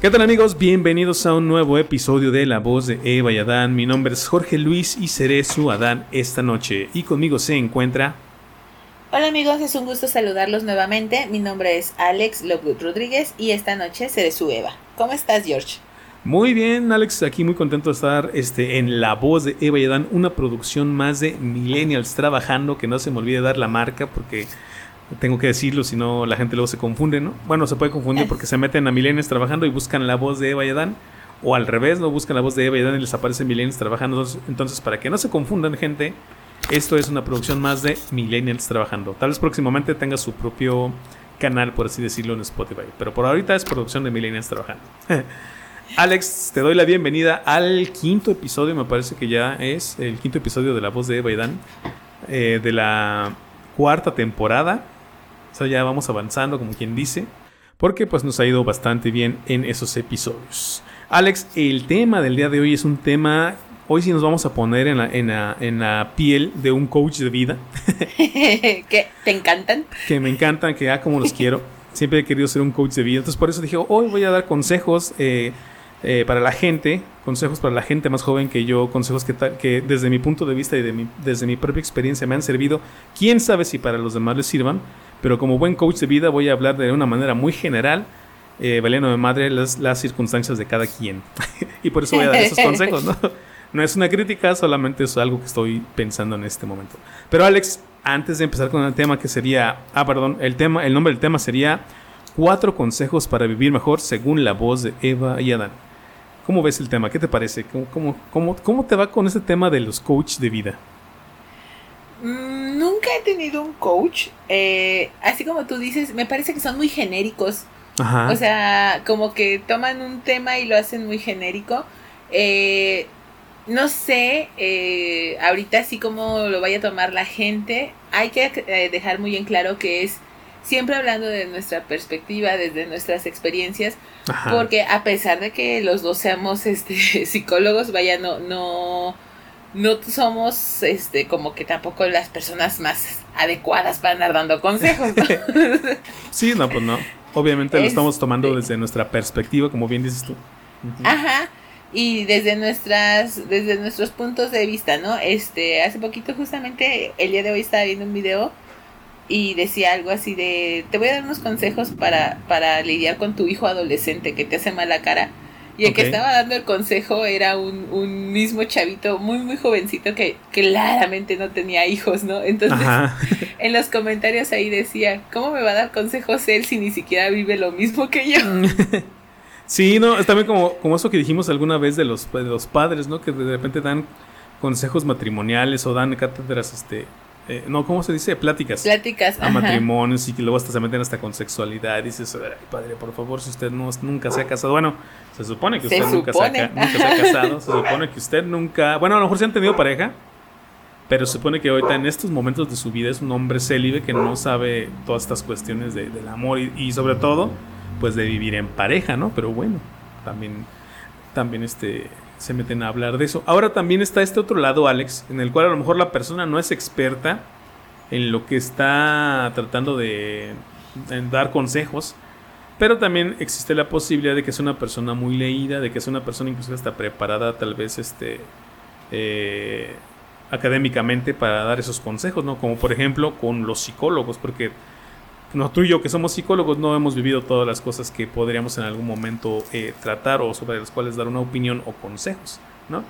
¿Qué tal amigos? Bienvenidos a un nuevo episodio de La voz de Eva y Adán. Mi nombre es Jorge Luis y seré su Adán esta noche. Y conmigo se encuentra... Hola amigos, es un gusto saludarlos nuevamente. Mi nombre es Alex Lovegood Rodríguez y esta noche seré su Eva. ¿Cómo estás, George? Muy bien, Alex, aquí muy contento de estar este, en La Voz de Eva y Adán, una producción más de Millennials trabajando, que no se me olvide dar la marca porque tengo que decirlo, si no la gente luego se confunde, ¿no? Bueno, se puede confundir porque se meten a Milenios trabajando y buscan la voz de Eva y Adán. O al revés, no buscan la voz de Eva y Adán y les aparece Milenios trabajando. Entonces, para que no se confundan, gente, esto es una producción más de Millennials trabajando. Tal vez próximamente tenga su propio canal, por así decirlo, en Spotify. Pero por ahorita es producción de Millennials trabajando. Alex, te doy la bienvenida al quinto episodio, me parece que ya es el quinto episodio de La Voz de Eva y Dan, eh, de la cuarta temporada ya vamos avanzando, como quien dice, porque pues nos ha ido bastante bien en esos episodios. Alex, el tema del día de hoy es un tema, hoy sí nos vamos a poner en la, en la, piel de un coach de vida. que te encantan. Que me encantan, que ah, como los quiero. Siempre he querido ser un coach de vida. Entonces por eso dije, hoy voy a dar consejos eh, eh, para la gente, consejos para la gente más joven que yo, consejos que, que desde mi punto de vista y de desde mi propia experiencia me han servido. Quién sabe si para los demás les sirvan pero como buen coach de vida voy a hablar de una manera muy general, eh, valiendo de madre las, las circunstancias de cada quien. y por eso voy a dar esos consejos, ¿no? No es una crítica, solamente es algo que estoy pensando en este momento. Pero Alex, antes de empezar con el tema que sería, ah, perdón, el tema, el nombre del tema sería cuatro consejos para vivir mejor según la voz de Eva y Adán. ¿Cómo ves el tema? ¿Qué te parece? ¿Cómo, cómo, cómo, cómo te va con ese tema de los coach de vida? Mm, nunca he tenido un coach. Eh, así como tú dices, me parece que son muy genéricos. O sea, como que toman un tema y lo hacen muy genérico. Eh, no sé, eh, ahorita así como lo vaya a tomar la gente, hay que dejar muy en claro que es siempre hablando de nuestra perspectiva, desde nuestras experiencias, porque a pesar de que los dos seamos este, psicólogos, vaya, no, no, no somos este como que tampoco las personas más adecuadas para andar dando consejos. sí, no, pues no. Obviamente lo estamos tomando desde nuestra perspectiva, como bien dices tú. Ajá. Y desde nuestras desde nuestros puntos de vista, ¿no? Este, hace poquito justamente el día de hoy estaba viendo un video y decía algo así de te voy a dar unos consejos para para lidiar con tu hijo adolescente que te hace mala cara y el que estaba dando el consejo era un, un mismo chavito muy, muy jovencito que claramente no tenía hijos, ¿no? Entonces, en los comentarios ahí decía, ¿cómo me va a dar consejos él si ni siquiera vive lo mismo que yo? Sí, no, es también como, como eso que dijimos alguna vez de los, de los padres, ¿no? Que de repente dan consejos matrimoniales o dan cátedras, este, eh, no, ¿cómo se dice? Pláticas. Pláticas. A matrimonios y que luego hasta se meten hasta con sexualidad. Y dices, Ay, padre, por favor, si usted no, nunca se ha casado. Bueno, se supone que usted nunca, Se ha, nunca se ha casado. Se supone que usted nunca. Bueno, a lo mejor se han tenido pareja. Pero se supone que ahorita en estos momentos de su vida es un hombre célibe que no sabe todas estas cuestiones de, del amor y, y, sobre todo, pues de vivir en pareja, ¿no? Pero bueno, también, también este, se meten a hablar de eso. Ahora también está este otro lado, Alex, en el cual a lo mejor la persona no es experta en lo que está tratando de dar consejos, pero también existe la posibilidad de que sea una persona muy leída, de que sea una persona incluso está preparada tal vez este eh, académicamente para dar esos consejos, ¿no? Como por ejemplo con los psicólogos, porque no, tú y yo que somos psicólogos no hemos vivido todas las cosas que podríamos en algún momento eh, tratar o sobre las cuales dar una opinión o consejos, ¿no?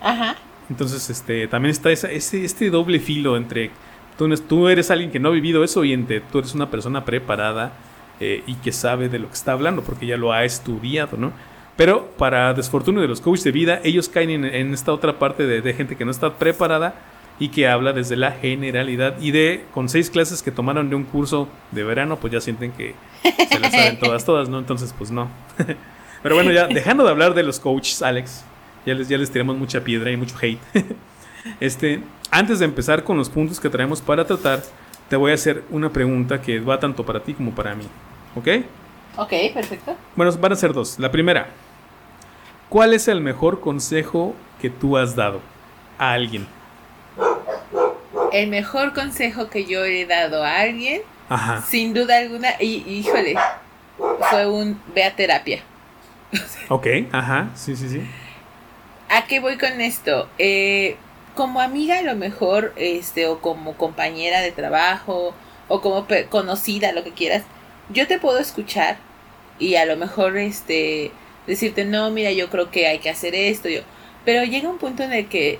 Ajá. Entonces, este, también está ese, este doble filo entre tú, tú, eres alguien que no ha vivido eso y entre tú eres una persona preparada eh, y que sabe de lo que está hablando porque ya lo ha estudiado, ¿no? Pero para desfortunio de los coaches de vida, ellos caen en, esta otra parte de, de gente que no está preparada y que habla desde la generalidad y de con seis clases que tomaron de un curso de verano pues ya sienten que se las saben todas todas no entonces pues no Pero bueno, ya dejando de hablar de los coaches, Alex, ya les, ya les tiramos mucha piedra y mucho hate. este, antes de empezar con los puntos que traemos para tratar, te voy a hacer una pregunta que va tanto para ti como para mí. ¿Ok? Ok, perfecto. Bueno, van a ser dos. La primera, ¿cuál es el mejor consejo que tú has dado a alguien? El mejor consejo que yo he dado a alguien, Ajá. sin duda alguna, y híjole, fue un ve a terapia. ok, ajá, sí, sí, sí. ¿A qué voy con esto? Eh, como amiga a lo mejor, este, o como compañera de trabajo, o como conocida, lo que quieras, yo te puedo escuchar y a lo mejor, este, decirte, no, mira, yo creo que hay que hacer esto, yo, pero llega un punto en el que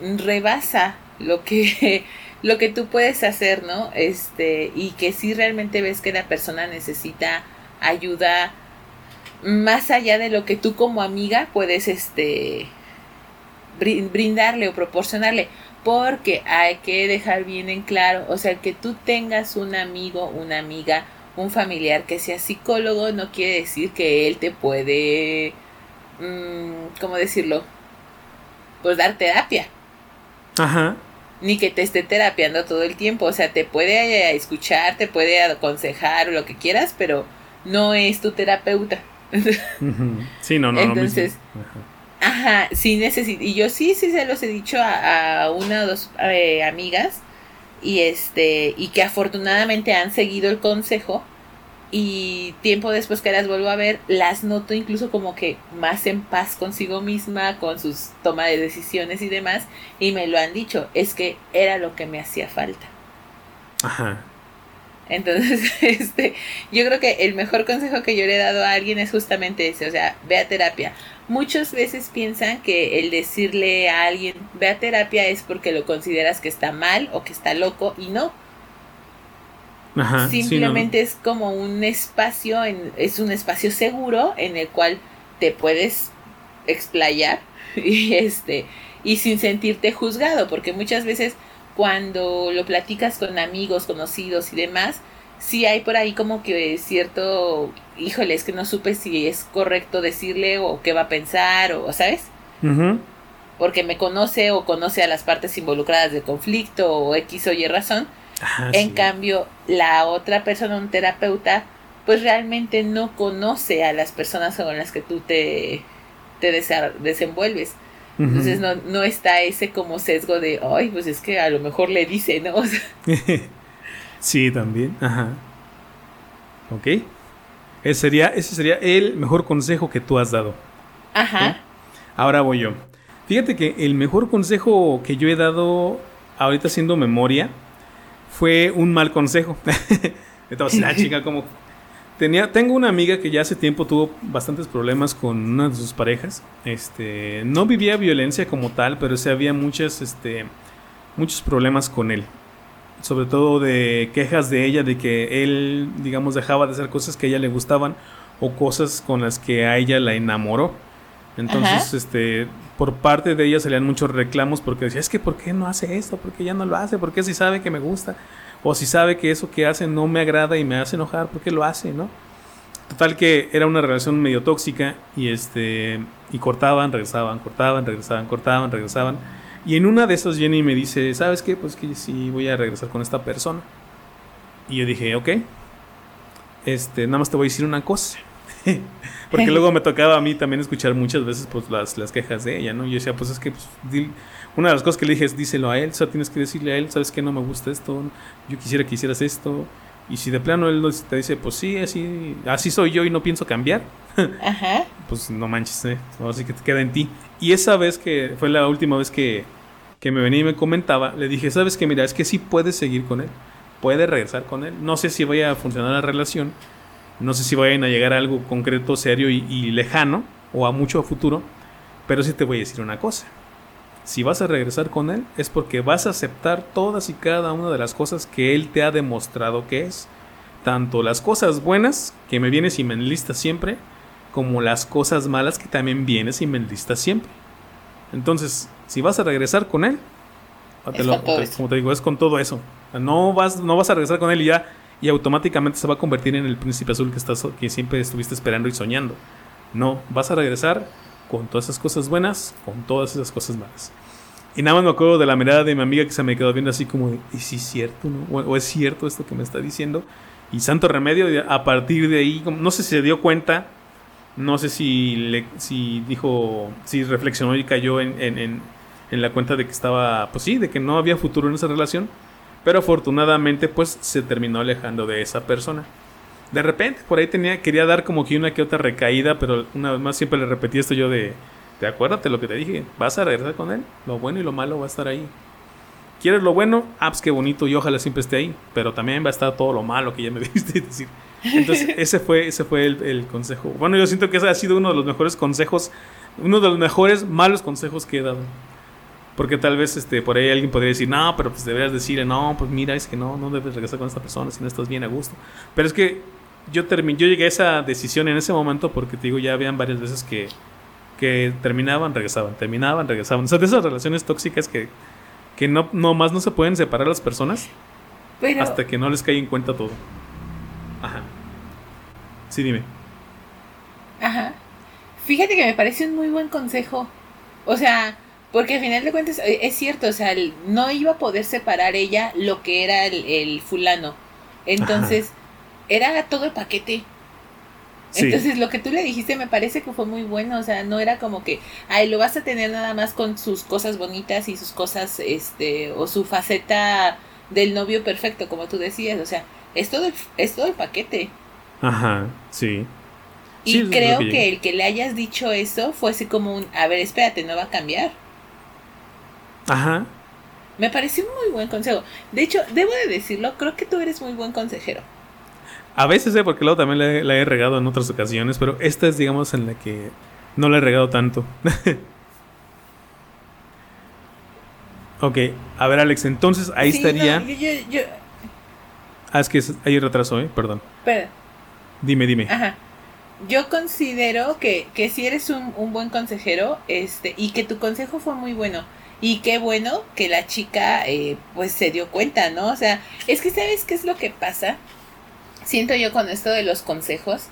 rebasa lo que, lo que tú puedes hacer, ¿no? Este, y que si realmente ves que la persona necesita ayuda más allá de lo que tú como amiga puedes, este, brindarle o proporcionarle. Porque hay que dejar bien en claro, o sea, que tú tengas un amigo, una amiga, un familiar que sea psicólogo no quiere decir que él te puede, mm, ¿cómo decirlo? Pues dar terapia. Ajá. Ni que te esté terapiando todo el tiempo, o sea, te puede escuchar, te puede aconsejar o lo que quieras, pero no es tu terapeuta. Sí, no, no. Entonces, Ajá, sí necesito. Y yo sí, sí se los he dicho a, una o dos eh, amigas. Y este, y que afortunadamente han seguido el consejo. Y tiempo después que las vuelvo a ver, las noto incluso como que más en paz consigo misma, con sus toma de decisiones y demás. Y me lo han dicho, es que era lo que me hacía falta. Ajá. Entonces, este, yo creo que el mejor consejo que yo le he dado a alguien es justamente ese, o sea, ve a terapia. Muchas veces piensan que el decirle a alguien ve a terapia es porque lo consideras que está mal o que está loco y no. Simplemente es como un espacio, en, es un espacio seguro en el cual te puedes explayar y este y sin sentirte juzgado, porque muchas veces cuando lo platicas con amigos, conocidos y demás, sí hay por ahí como que cierto, híjole, es que no supe si es correcto decirle o qué va a pensar o, ¿sabes? Porque me conoce o conoce a las partes involucradas del conflicto o X o Y razón. En cambio, la otra persona, un terapeuta, pues realmente no conoce a las personas con las que tú te, te desenvuelves. Entonces no, no está ese como sesgo de, ay, pues es que a lo mejor le dice, ¿no? sí, también. Ajá. Ok. Ese sería, ese sería el mejor consejo que tú has dado. Ajá. Ahora voy yo. Fíjate que el mejor consejo que yo he dado ahorita haciendo memoria fue un mal consejo. La chica como Tenía, tengo una amiga que ya hace tiempo tuvo bastantes problemas con una de sus parejas. Este, no vivía violencia como tal, pero sí había muchas, este, muchos problemas con él. Sobre todo de quejas de ella de que él, digamos, dejaba de hacer cosas que a ella le gustaban o cosas con las que a ella la enamoró. Entonces, este, por parte de ella salían muchos reclamos porque decía, es que ¿por qué no hace esto? ¿Por qué ya no lo hace? ¿Por qué si sabe que me gusta? O si sabe que eso que hace no me agrada y me hace enojar, ¿por qué lo hace, no? Total que era una relación medio tóxica y este y cortaban, regresaban, cortaban, regresaban, cortaban, regresaban. Y en una de esas Jenny me dice, ¿sabes qué? Pues que sí voy a regresar con esta persona. Y yo dije, ok, este, nada más te voy a decir una cosa. Porque luego me tocaba a mí también escuchar muchas veces pues, las, las quejas de ella, ¿no? Y yo decía, pues es que pues, una de las cosas que le dije es díselo a él, o sea, tienes que decirle a él, sabes que no me gusta esto, yo quisiera que hicieras esto. Y si de plano él te dice, pues sí, así, así soy yo y no pienso cambiar, Ajá. pues no manches, ¿eh? así que te queda en ti. Y esa vez que fue la última vez que, que me venía y me comentaba, le dije, sabes que mira, es que sí puedes seguir con él, puedes regresar con él. No sé si vaya a funcionar la relación, no sé si vayan a llegar a algo concreto, serio y, y lejano, o a mucho futuro, pero sí te voy a decir una cosa si vas a regresar con él es porque vas a aceptar todas y cada una de las cosas que él te ha demostrado que es. Tanto las cosas buenas, que me vienes y me enlistas siempre, como las cosas malas que también vienes y me enlistas siempre. Entonces, si vas a regresar con él, como te digo, es con todo eso. No vas, no vas a regresar con él y ya, y automáticamente se va a convertir en el príncipe azul que, estás, que siempre estuviste esperando y soñando. No, vas a regresar con todas esas cosas buenas, con todas esas cosas malas. Y nada más me acuerdo de la mirada de mi amiga que se me quedó viendo así como ¿y si es cierto? O, es cierto esto que me está diciendo. Y santo remedio, a partir de ahí, no sé si se dio cuenta, no sé si, le, si dijo, si reflexionó y cayó en, en, en, la cuenta de que estaba, pues sí, de que no había futuro en esa relación. Pero afortunadamente, pues se terminó alejando de esa persona. De repente, por ahí tenía, quería dar como que una que otra recaída, pero una vez más siempre le repetí esto yo de, te acuérdate lo que te dije, vas a regresar con él, lo bueno y lo malo va a estar ahí. ¿Quieres lo bueno? Ah, pues qué bonito y ojalá siempre esté ahí, pero también va a estar todo lo malo que ya me diste decir. Entonces, ese fue, ese fue el, el, consejo. Bueno, yo siento que ese ha sido uno de los mejores consejos, uno de los mejores malos consejos que he dado. Porque tal vez este, por ahí alguien podría decir, no, pero pues deberías decirle, no, pues mira, es que no, no debes regresar con esta persona si no estás bien a gusto. Pero es que yo, terminé, yo llegué a esa decisión en ese momento porque te digo, ya habían varias veces que, que terminaban, regresaban, terminaban, regresaban. O sea, de esas relaciones tóxicas que, que no, no más no se pueden separar las personas hasta que no les caiga en cuenta todo. Ajá. Sí, dime. Ajá. Fíjate que me parece un muy buen consejo. O sea, porque al final de cuentas eh, es cierto, o sea, no iba a poder separar ella lo que era el, fulano. Entonces, era todo el paquete. Entonces, lo que tú le dijiste me parece que fue muy bueno, o sea, no era como que, ay, lo vas a tener nada más con sus cosas bonitas y sus cosas, este, o su faceta del novio perfecto, como tú decías, o sea, es todo el, es todo el paquete. Ajá, sí. Y creo que, el que le hayas dicho eso fue así como un, a ver, espérate, no va a cambiar. Ajá. Me pareció un muy buen consejo. De hecho, debo de decirlo, creo que tú eres muy buen consejero. A veces, ¿eh? porque luego también la, he regado en otras ocasiones, pero esta es, digamos, en la que no la he regado tanto. ok, a ver, Alex, entonces ahí estaría. Ah, es que hay retraso, ¿eh? Perdón. Pero... Dime, dime. Ajá. Yo considero que, que si eres un, un, buen consejero este y que tu consejo fue muy bueno. Y qué bueno que la chica eh, pues se dio cuenta, ¿no? O sea, es que sabes qué es lo que pasa siento yo con esto de los consejos,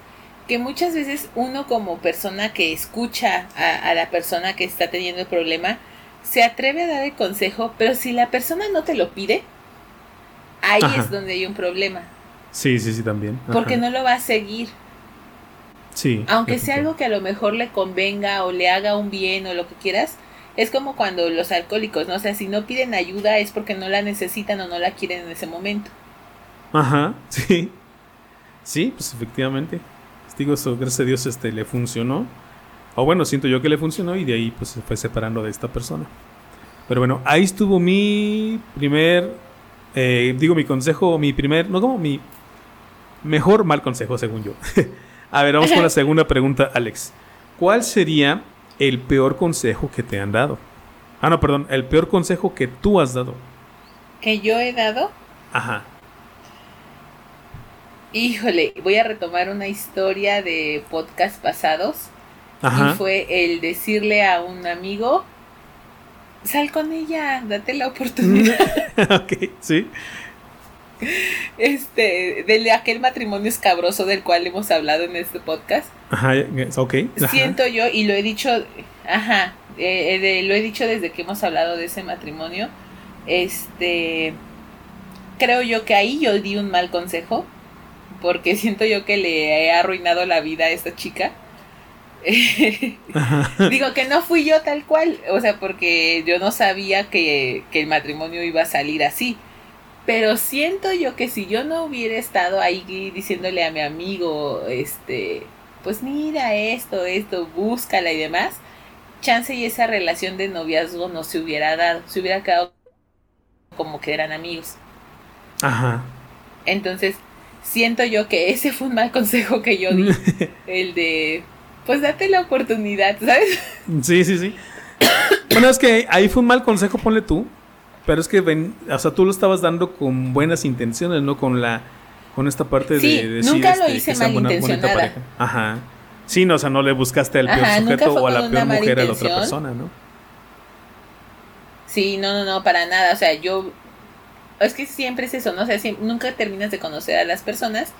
que muchas veces uno como persona que escucha a, la persona que está teniendo el problema, se atreve a dar el consejo, pero si la persona no te lo pide, ahí es donde hay un problema. Sí, sí, sí, también. Porque no lo va a seguir. Sí. Aunque sea algo que a lo mejor le convenga o le haga un bien o lo que quieras, es como cuando los alcohólicos, ¿no? O sea, si no piden ayuda es porque no la necesitan o no la quieren en ese momento. Ajá, sí. Sí, pues efectivamente. Digo, eso, gracias a Dios este, le funcionó. O bueno, siento yo que le funcionó y de ahí pues se fue separando de esta persona. Pero bueno, ahí estuvo mi primer, eh, digo mi consejo, mi primer, no como mi mejor mal consejo según yo. a ver, vamos con la segunda pregunta, Alex. ¿Cuál sería el peor consejo que te han dado? Ah, no, perdón, el peor consejo que tú has dado. ¿Que yo he dado? Ajá. Híjole, voy a retomar una historia de podcast pasados. Y fue el decirle a un amigo, sal con ella, date la oportunidad. ok, sí. Este, de aquel matrimonio escabroso del cual hemos hablado en este podcast. Ajá, ok. Siento yo, y lo he dicho, ajá, eh, lo he dicho desde que hemos hablado de ese matrimonio. Este, creo yo que ahí yo di un mal consejo porque siento yo que le he arruinado la vida a esta chica. Digo que no fui yo tal cual, o sea, porque yo no sabía que, que, el matrimonio iba a salir así. Pero siento yo que si yo no hubiera estado ahí diciéndole a mi amigo, este, pues mira esto, esto, búscala y demás, chance y esa relación de noviazgo no se hubiera dado, se hubiera quedado como que eran amigos. Ajá. Entonces, siento yo que ese fue un mal consejo que yo di. el de, pues date la oportunidad, ¿sabes? Sí, sí, sí. bueno, es que ahí fue un mal consejo, ponle tú. Pero es que, ven, o sea, tú lo estabas dando con buenas intenciones, ¿no? Con la con esta parte de decir nunca lo hice malintencionada. Ajá. Sí, no, o sea, no le buscaste al peor sujeto o a la peor mujer a la otra persona, ¿no? Sí, no, no, no, para nada. O sea, yo es que siempre es eso, ¿no? O sea, nunca terminas de conocer a las personas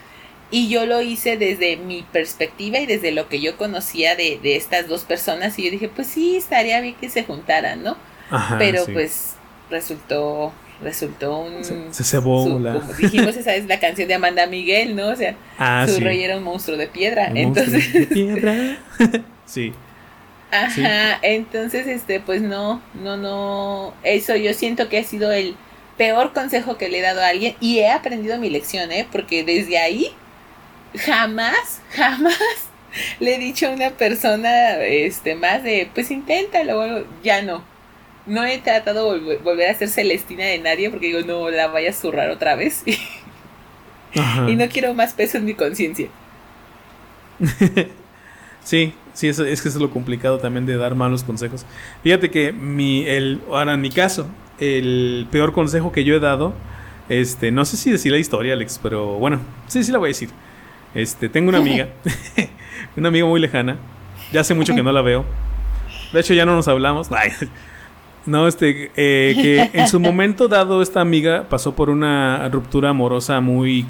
Y yo lo hice desde mi perspectiva y desde lo que yo conocía de, de estas dos personas. Y yo dije, pues sí, estaría bien que se juntaran, ¿no? Pero pues resultó resultó un se, cebó como dijimos esa es la canción de Amanda Miguel no o sea ah, su rey era un monstruo de piedra entonces de piedra. Sí. Ajá entonces este pues no no no eso yo siento que ha sido el peor consejo que le he dado a alguien y he aprendido mi lección eh porque desde ahí jamás jamás le he dicho a una persona este más de pues inténtalo ya no no he tratado de volver a ser Celestina de nadie porque digo, no la vaya a zurrar otra vez. y no quiero más peso en mi conciencia. sí, sí, es, es que eso es lo complicado también de dar malos consejos. Fíjate que mi, el, ahora en mi caso, el peor consejo que yo he dado, este, no sé si decir la historia, Alex, pero bueno, sí, sí la voy a decir. Este, tengo una amiga, una amiga muy lejana, ya hace mucho que no la veo. De hecho, ya no nos hablamos. No, este, eh, que en su momento dado esta amiga pasó por una ruptura amorosa muy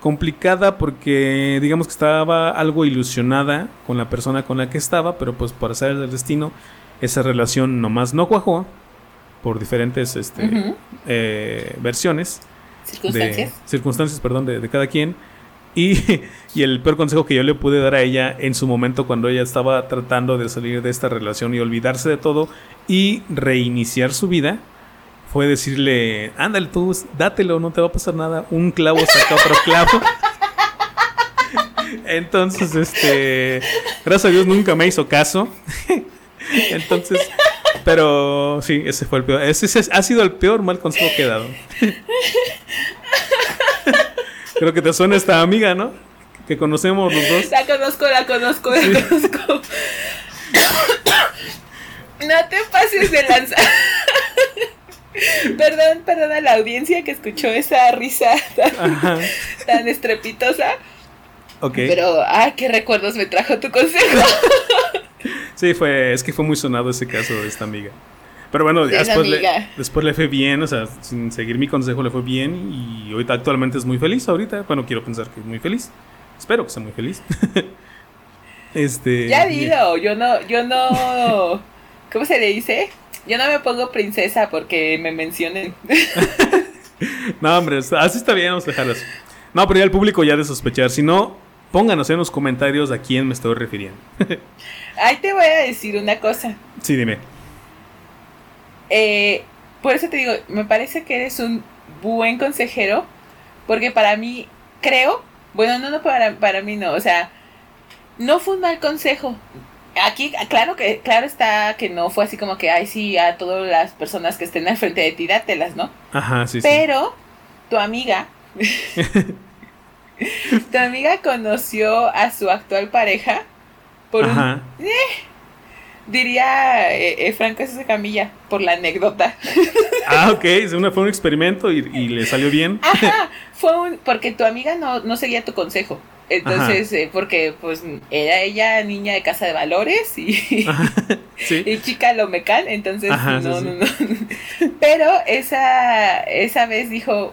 complicada porque digamos que estaba algo ilusionada con la persona con la que estaba, pero pues por hacer el destino esa relación nomás no cuajó por diferentes este, eh, versiones. Circunstancias. circunstancias, perdón, de, de cada quien. Y, y, el peor consejo que yo le pude dar a ella en su momento cuando ella estaba tratando de salir de esta relación y olvidarse de todo y reiniciar su vida fue decirle, ándale tú, dátelo, no te va a pasar nada. Un clavo saca otro clavo. Entonces, este, gracias a Dios nunca me hizo caso. Entonces, pero sí, ese fue el peor. Ese, ha sido el peor mal consejo que he dado. Creo que te suena esta amiga, ¿no? Que conocemos los dos. La conozco, la conozco, la conozco. No te pases de lanzar. perdón, perdón a la audiencia que escuchó esa risa tan, estrepitosa. Ok. Pero, ah, qué recuerdos me trajo tu consejo. sí, fue, es que fue muy sonado ese caso de esta amiga. Pero bueno, después, le, después le fue bien, o sea, sin seguir mi consejo le fue bien y ahorita actualmente es muy feliz ahorita. Bueno, quiero pensar que es muy feliz. Espero que sea muy feliz. este. Ya digo, yo no, yo no. ¿Cómo se le dice? Yo no me pongo princesa porque me mencionen. no, hombre, así está bien, vamos a dejarlo No, pero ya el público ya de sospechar. Si no, pónganos en los comentarios a quién me estoy refiriendo. Ahí te voy a decir una cosa. Sí, dime. Eh, por eso te digo, me parece que eres un buen consejero, porque para mí, creo, bueno, no, no para, para mí no, o sea, no fue un mal consejo. Aquí, claro que, claro está que no fue así como que, ay, sí, a todas las personas que estén al frente de ti, dátelas, ¿no? Ajá, sí, Pero, tu amiga, tu amiga conoció a su actual pareja por un... Eh, diría eh, eh, Franco esa Camilla, por la anécdota. ah, ok, fue un experimento y, le salió bien. Ajá, fue un, porque tu amiga no, no seguía tu consejo. Entonces, eh, porque pues era ella niña de casa de valores y, y chica lo mecal, entonces no, no, no. Pero esa, esa vez dijo,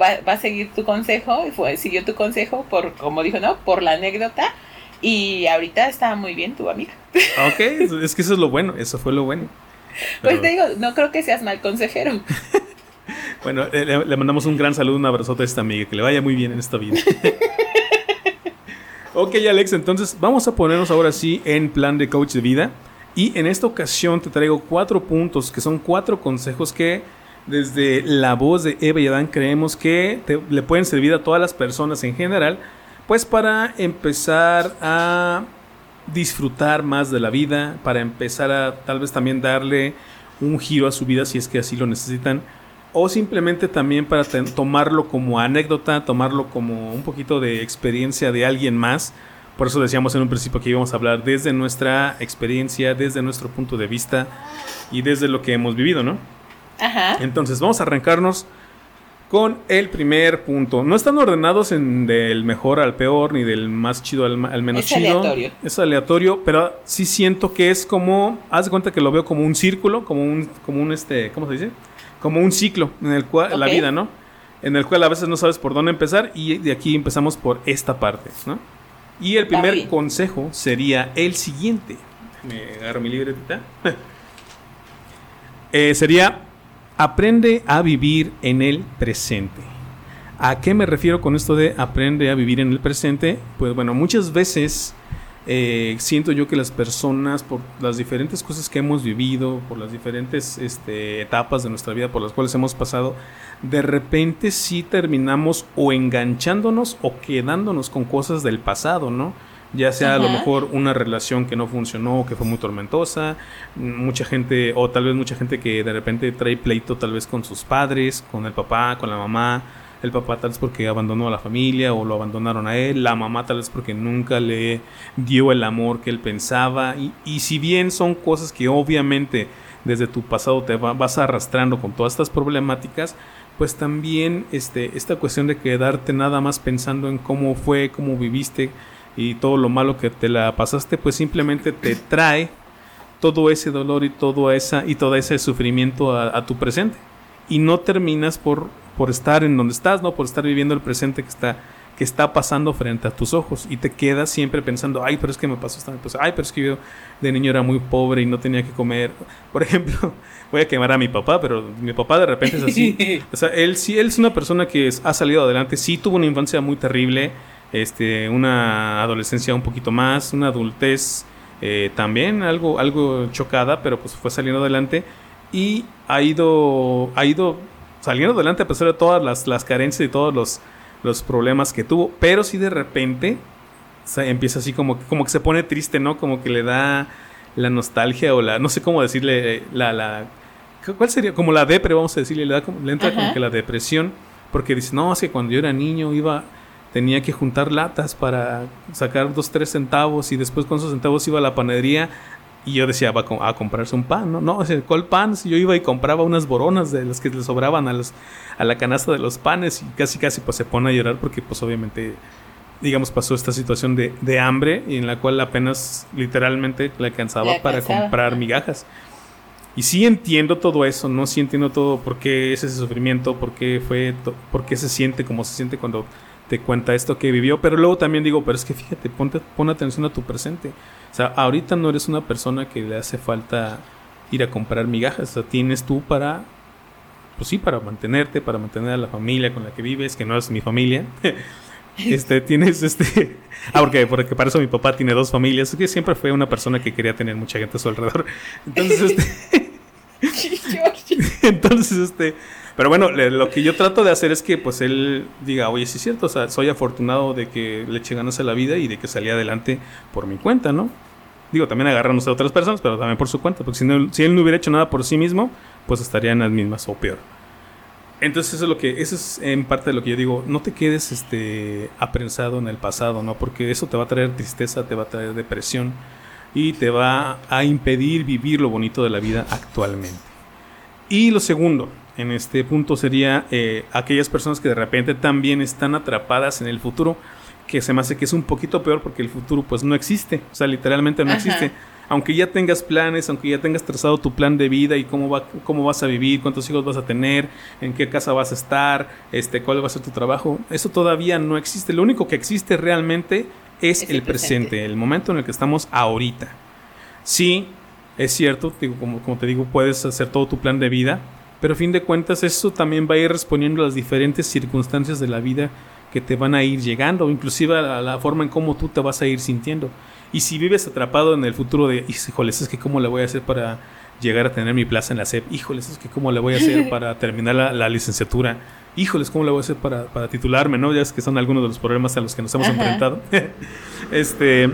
va, va, a seguir tu consejo, y fue, siguió tu consejo por, como dijo, ¿no? Por la anécdota. Y ahorita está muy bien tu amiga. Ok, es que eso es lo bueno, eso fue lo bueno. Pues te digo, no creo que seas mal consejero. bueno, le, le, mandamos un gran saludo, un abrazote a esta amiga, que le vaya muy bien en esta vida. ok, Alex, entonces vamos a ponernos ahora sí en plan de coach de vida. Y en esta ocasión te traigo cuatro puntos, que son cuatro consejos que desde la voz de Eva y Adán creemos que le pueden servir a todas las personas en general pues para empezar a disfrutar más de la vida, para empezar a tal vez también darle un giro a su vida si es que así lo necesitan, o simplemente también para tomarlo como anécdota, tomarlo como un poquito de experiencia de alguien más. Por eso decíamos en un principio que íbamos a hablar desde nuestra experiencia, desde nuestro punto de vista y desde lo que hemos vivido, ¿no? Ajá. Entonces vamos a arrancarnos con el primer punto. No están ordenados en del mejor al peor, ni del más chido al, menos chido. Es aleatorio. Es aleatorio, pero sí siento que es como, haz de cuenta que lo veo como un círculo, como un, como un este, ¿cómo se dice? Como un ciclo en el cual la vida, ¿no? en el cual a veces no sabes por dónde empezar y de aquí empezamos por esta parte, ¿no? Y el primer consejo sería el siguiente. Me agarro mi libretita. Eh, sería, aprende a vivir en el presente. ¿A qué me refiero con esto de aprende a vivir en el presente? Pues bueno, muchas veces eh, siento yo que las personas, por las diferentes cosas que hemos vivido, por las diferentes este, etapas de nuestra vida por las cuales hemos pasado, de repente sí terminamos o enganchándonos o quedándonos con cosas del pasado, ¿no? Ya sea a lo mejor una relación que no funcionó, que fue muy tormentosa, mucha gente, o tal vez mucha gente que de repente trae pleito tal vez con sus padres, con el papá, con la mamá, el papá tal vez porque abandonó a la familia o lo abandonaron a él, la mamá tal vez porque nunca le dio el amor que él pensaba. Y, si bien son cosas que obviamente desde tu pasado te vas arrastrando con todas estas problemáticas, pues también este, esta cuestión de quedarte nada más pensando en cómo fue, cómo viviste y todo lo malo que te la pasaste, pues simplemente te trae todo ese dolor y todo esa y todo ese sufrimiento a tu presente y no terminas por por estar en donde estás, ¿no? Por estar viviendo el presente que está, que está pasando frente a tus ojos. Y te quedas siempre pensando, ay, pero es que me pasó esta pues, ay, pero es que yo de niño era muy pobre y no tenía que comer. Por ejemplo, voy a quemar a mi papá, pero mi papá de repente es así. o sea, él sí, él es una persona que ha salido adelante, sí tuvo una infancia muy terrible, este, una adolescencia un poquito más, una adultez eh, también algo, algo chocada, pero pues fue saliendo adelante y ha ido, ha ido saliendo adelante a pesar de todas las, las carencias y todos los, los, problemas que tuvo. Pero si de repente se empieza así como, como que se pone triste, ¿no? Como que le da la nostalgia o la, no sé cómo decirle, la, la ¿cuál sería? Como la depre, vamos a decirle, le, da le entra como que la depresión, porque dice, no, es que cuando yo era niño iba, tenía que juntar latas para sacar dos, tres centavos y después con esos centavos iba a la panadería y yo decía, va a, comprarse un pan, ¿no? No, o sea, ¿cuál pan? Yo iba y compraba unas boronas de las que le sobraban a, los, a la canasta de los panes y casi casi pues se pone a llorar porque pues obviamente, digamos, pasó esta situación de, de hambre y en la cual apenas literalmente le alcanzaba para comprar migajas. Y sí entiendo todo eso, ¿no? Sí entiendo todo por qué es ese sufrimiento, por qué fue, por qué se siente como se siente cuando te cuenta esto que vivió, pero luego también digo, pero es que fíjate, ponte, pon atención a tu presente. O sea, ahorita no eres una persona que le hace falta ir a comprar migajas, o sea, tienes tú para, pues sí, para mantenerte, para mantener a la familia con la que vives, que no es mi familia. este, tienes este... Ah, porque, porque para eso mi papá tiene dos familias, es que siempre fue una persona que quería tener mucha gente a su alrededor. Entonces, este... Entonces, este pero bueno, lo que yo trato de hacer es que pues él diga, oye, sí es cierto, o sea, soy afortunado de que le eche ganas a la vida y de que salí adelante por mi cuenta, ¿no? Digo, también agarrándose a otras personas, pero también por su cuenta, porque si, si él no hubiera hecho nada por sí mismo, pues estaría en las mismas o peor. Entonces eso es lo que, eso es en parte de lo que yo digo, no te quedes este aprensado en el pasado, ¿no? Porque eso te va a traer tristeza, te va a traer depresión y te va a impedir vivir lo bonito de la vida actualmente. Y lo segundo, en este punto sería eh, aquellas personas que de repente también están atrapadas en el futuro, que se me hace que es un poquito peor porque el futuro pues no existe, o sea, literalmente no existe. Aunque ya tengas planes, aunque ya tengas trazado tu plan de vida y cómo, va, cómo vas a vivir, cuántos hijos vas a tener, en qué casa vas a estar, este, cuál va a ser tu trabajo, eso todavía no existe. Lo único que existe realmente es, el, presente. el momento en el que estamos ahorita. Sí, es cierto, digo, como, como te digo, puedes hacer todo tu plan de vida, pero a fin de cuentas eso también va a ir respondiendo a las diferentes circunstancias de la vida que te van a ir llegando, inclusive a la forma en cómo tú te vas a ir sintiendo. Y si vives atrapado en el futuro de, híjoles, es que cómo le voy a hacer para llegar a tener mi plaza en la SEP, híjoles, es que cómo le voy a hacer para terminar la, licenciatura, híjoles, cómo le voy a hacer para, para, titularme, ¿no? Ya es que son algunos de los problemas a los que nos hemos enfrentado. este...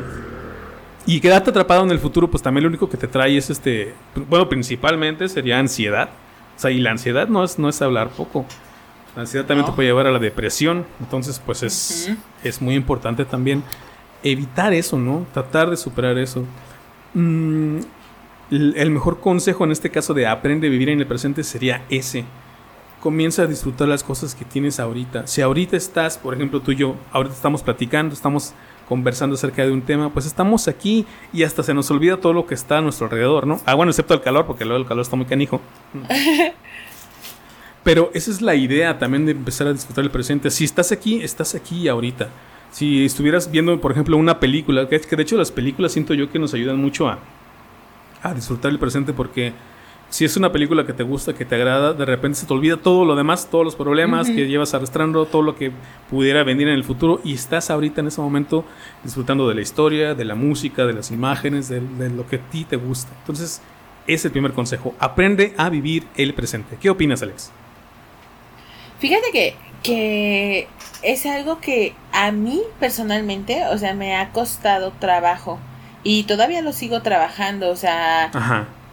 Y quedarte atrapado en el futuro, pues también lo único que te trae es este, bueno, principalmente sería ansiedad o sea, y la ansiedad no es, no es hablar poco. La ansiedad también te puede llevar a la depresión. Entonces, pues es, es muy importante también evitar eso, ¿no? Tratar de superar eso. Mm, el mejor consejo en este caso de aprende a vivir en el presente sería ese. Comienza a disfrutar las cosas que tienes ahorita. Si ahorita estás, por ejemplo, tú y yo, ahorita estamos platicando, estamos conversando acerca de un tema, pues estamos aquí y hasta se nos olvida todo lo que está a nuestro alrededor, ¿no? Ah, bueno, excepto el calor, porque luego el calor está muy canijo. Pero esa es la idea también de empezar a disfrutar el presente. Si estás aquí, estás aquí ahorita. Si estuvieras viendo, por ejemplo, una película, que, de hecho las películas siento yo que nos ayudan mucho a, a disfrutar el presente porque si es una película que te gusta, que te agrada, de repente se te olvida todo lo demás, todos los problemas que llevas arrastrando, todo lo que pudiera venir en el futuro y estás ahorita en ese momento disfrutando de la historia, de la música, de las imágenes, de, lo que a ti te gusta. Entonces, es el primer consejo. Aprende a vivir el presente. ¿Qué opinas, Alex? Fíjate que, que es algo que a mí personalmente, o sea, me ha costado trabajo y todavía lo sigo trabajando, o sea,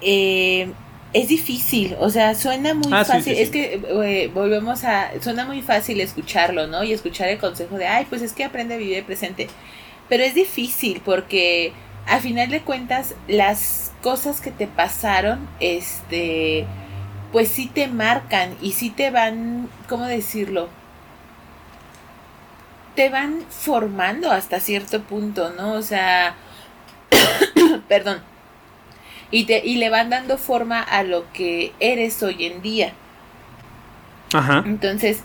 eh, es difícil, o sea, suena muy ah, fácil, es que eh, volvemos a, suena muy fácil escucharlo, ¿no? Y escuchar el consejo de, ay, pues es que aprende a vivir el presente, pero es difícil porque a final de cuentas las cosas que te pasaron, este, pues sí te marcan y sí te van, ¿cómo decirlo? Te van formando hasta cierto punto, ¿no? O sea, perdón y, te, y le van dando forma a lo que eres hoy en día. Ajá. Entonces,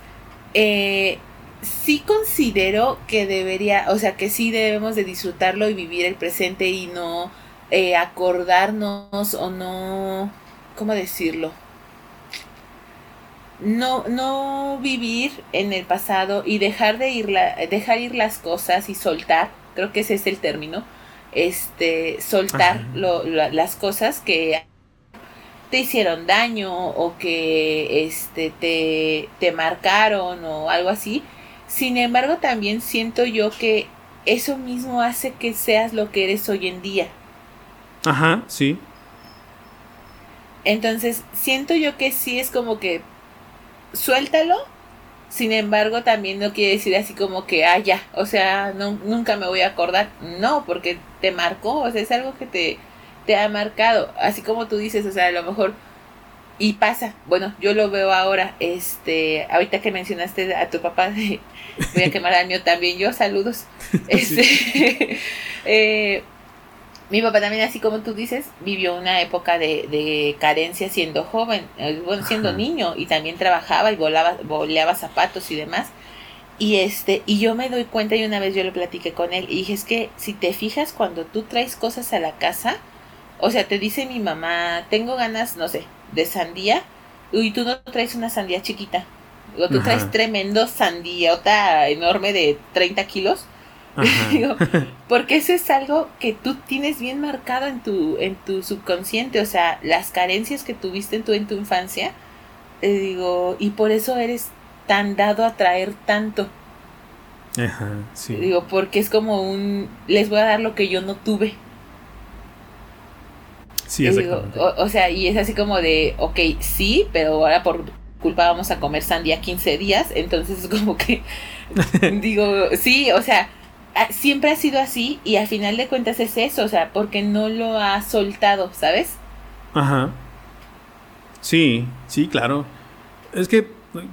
eh, sí considero que debería, o sea, que sí debemos de disfrutarlo y vivir el presente y no eh, acordarnos o no, ¿cómo decirlo? No, no vivir en el pasado y dejar de ir la, dejar ir las cosas y soltar, creo que ese es el término, este, soltar las cosas que te hicieron daño o que este, te, te marcaron o algo así. Sin embargo, también siento yo que eso mismo hace que seas lo que eres hoy en día. Ajá, sí. Entonces, siento yo que sí es como que suéltalo sin embargo, también no quiere decir así como que, ah, ya, o sea, no, nunca me voy a acordar. No, porque te marcó, o sea, es algo que te, te ha marcado. Así como tú dices, o sea, a lo mejor, y pasa, bueno, yo lo veo ahora, este, ahorita que mencionaste a tu papá, voy a quemar al mío también, yo, saludos. Este, eh, mi papá también, así como tú dices, vivió una época de, de carencia siendo joven, eh, bueno, siendo niño, y también trabajaba y volaba, voleaba zapatos y demás. Y este, y yo me doy cuenta, y una vez yo lo platiqué con él, y dije, es que si te fijas cuando tú traes cosas a la casa, o sea, te dice mi mamá, tengo ganas, no sé, de sandía, y tú no traes una sandía chiquita, o tú traes tremendo sandía, enorme de 30 kilos, Digo, porque eso es algo que tú tienes bien marcado en tu, en tu subconsciente, o sea, las carencias que tuviste en tu, en tu infancia, eh, digo, y por eso eres tan dado a traer tanto. Ajá, sí. Digo, porque es como un, les voy a dar lo que yo no tuve. Sí, exactamente. o, o, sea, y es así como de, ok, sí, pero ahora por culpa vamos a comer sandía 15 días, entonces es como que, digo, sí, o sea, siempre ha sido así y al final de cuentas es eso, o sea, porque no lo ha soltado, ¿sabes? Ajá. Sí, sí, claro. Es que,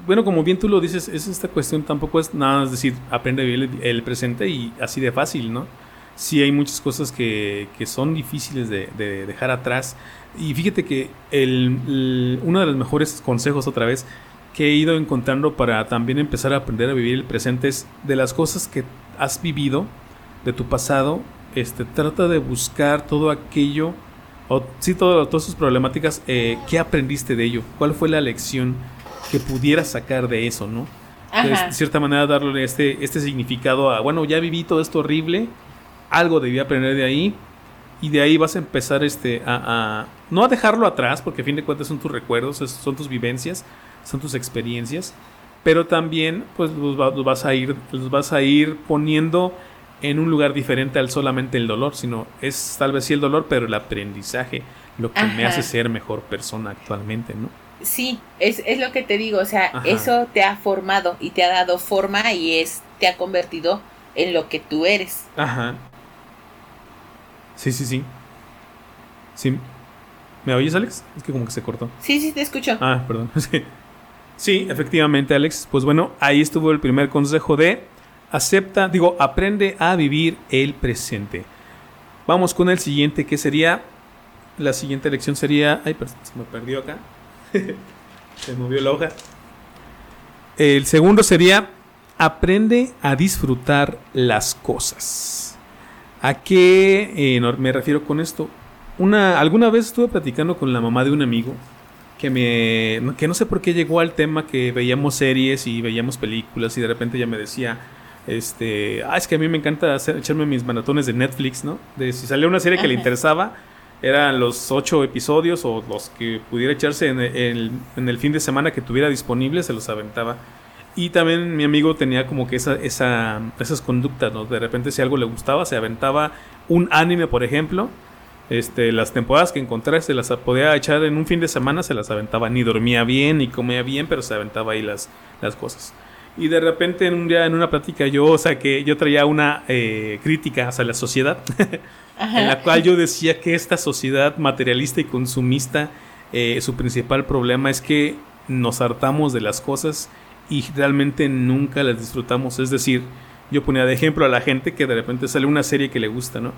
bueno, como bien tú lo dices, es esta cuestión tampoco es nada, es decir, aprende a vivir el, presente y así de fácil, ¿no? Sí hay muchas cosas que, que son difíciles de, dejar atrás. Y fíjate que el, uno de los mejores consejos otra vez que he ido encontrando para también empezar a aprender a vivir el presente es de las cosas que has vivido, de tu pasado, este, trata de buscar todo aquello, o sí, todo, todas sus problemáticas, eh, ¿qué aprendiste de ello? ¿Cuál fue la lección que pudieras sacar de eso, no? de cierta manera darle este, este significado a, bueno, ya viví todo esto horrible, algo debí aprender de ahí, y de ahí vas a empezar este, a, no a dejarlo atrás, porque a fin de cuentas son tus recuerdos, son tus vivencias, son tus experiencias, pero también pues los, vas a ir los vas a ir poniendo en un lugar diferente al solamente el dolor, sino es tal vez sí el dolor, pero el aprendizaje, lo que me hace ser mejor persona actualmente, ¿no? Sí, es, es lo que te digo, o sea, eso te ha formado y te ha dado forma y es te ha convertido en lo que tú eres. Ajá. Sí, sí, sí. Sí. ¿Me oyes, Alex? Es que como que se cortó. Sí, sí, te escucho. Ah, perdón. Sí, efectivamente, Alex. Pues bueno, ahí estuvo el primer consejo de acepta, digo, aprende a vivir el presente. Vamos con el siguiente, que sería, la siguiente lección sería, ay, se me perdió acá. se movió la hoja. El segundo sería aprende a disfrutar las cosas. ¿A qué eh, me refiero con esto? Una, alguna vez estuve platicando con la mamá de un amigo que me que no sé por qué llegó al tema que veíamos series y veíamos películas y de repente ella me decía este ah, es que a mí me encanta hacer, echarme mis maratones de Netflix no de si salía una serie que le interesaba eran los ocho episodios o los que pudiera echarse en el, en el fin de semana que tuviera disponible se los aventaba y también mi amigo tenía como que esa, esa, esas conductas, ¿no? De repente si algo le gustaba, se aventaba un anime, por ejemplo. Este, las temporadas que encontré se las podía echar en un fin de semana, se las aventaba. Ni dormía bien, ni comía bien, pero se aventaba ahí las, las cosas. Y de repente en un día, en una plática, yo, o sea, que yo traía una eh, crítica hacia la sociedad, en la cual yo decía que esta sociedad materialista y consumista, eh, su principal problema es que nos hartamos de las cosas y realmente nunca las disfrutamos. Es decir, yo ponía de ejemplo a la gente que de repente sale una serie que le gusta, ¿no?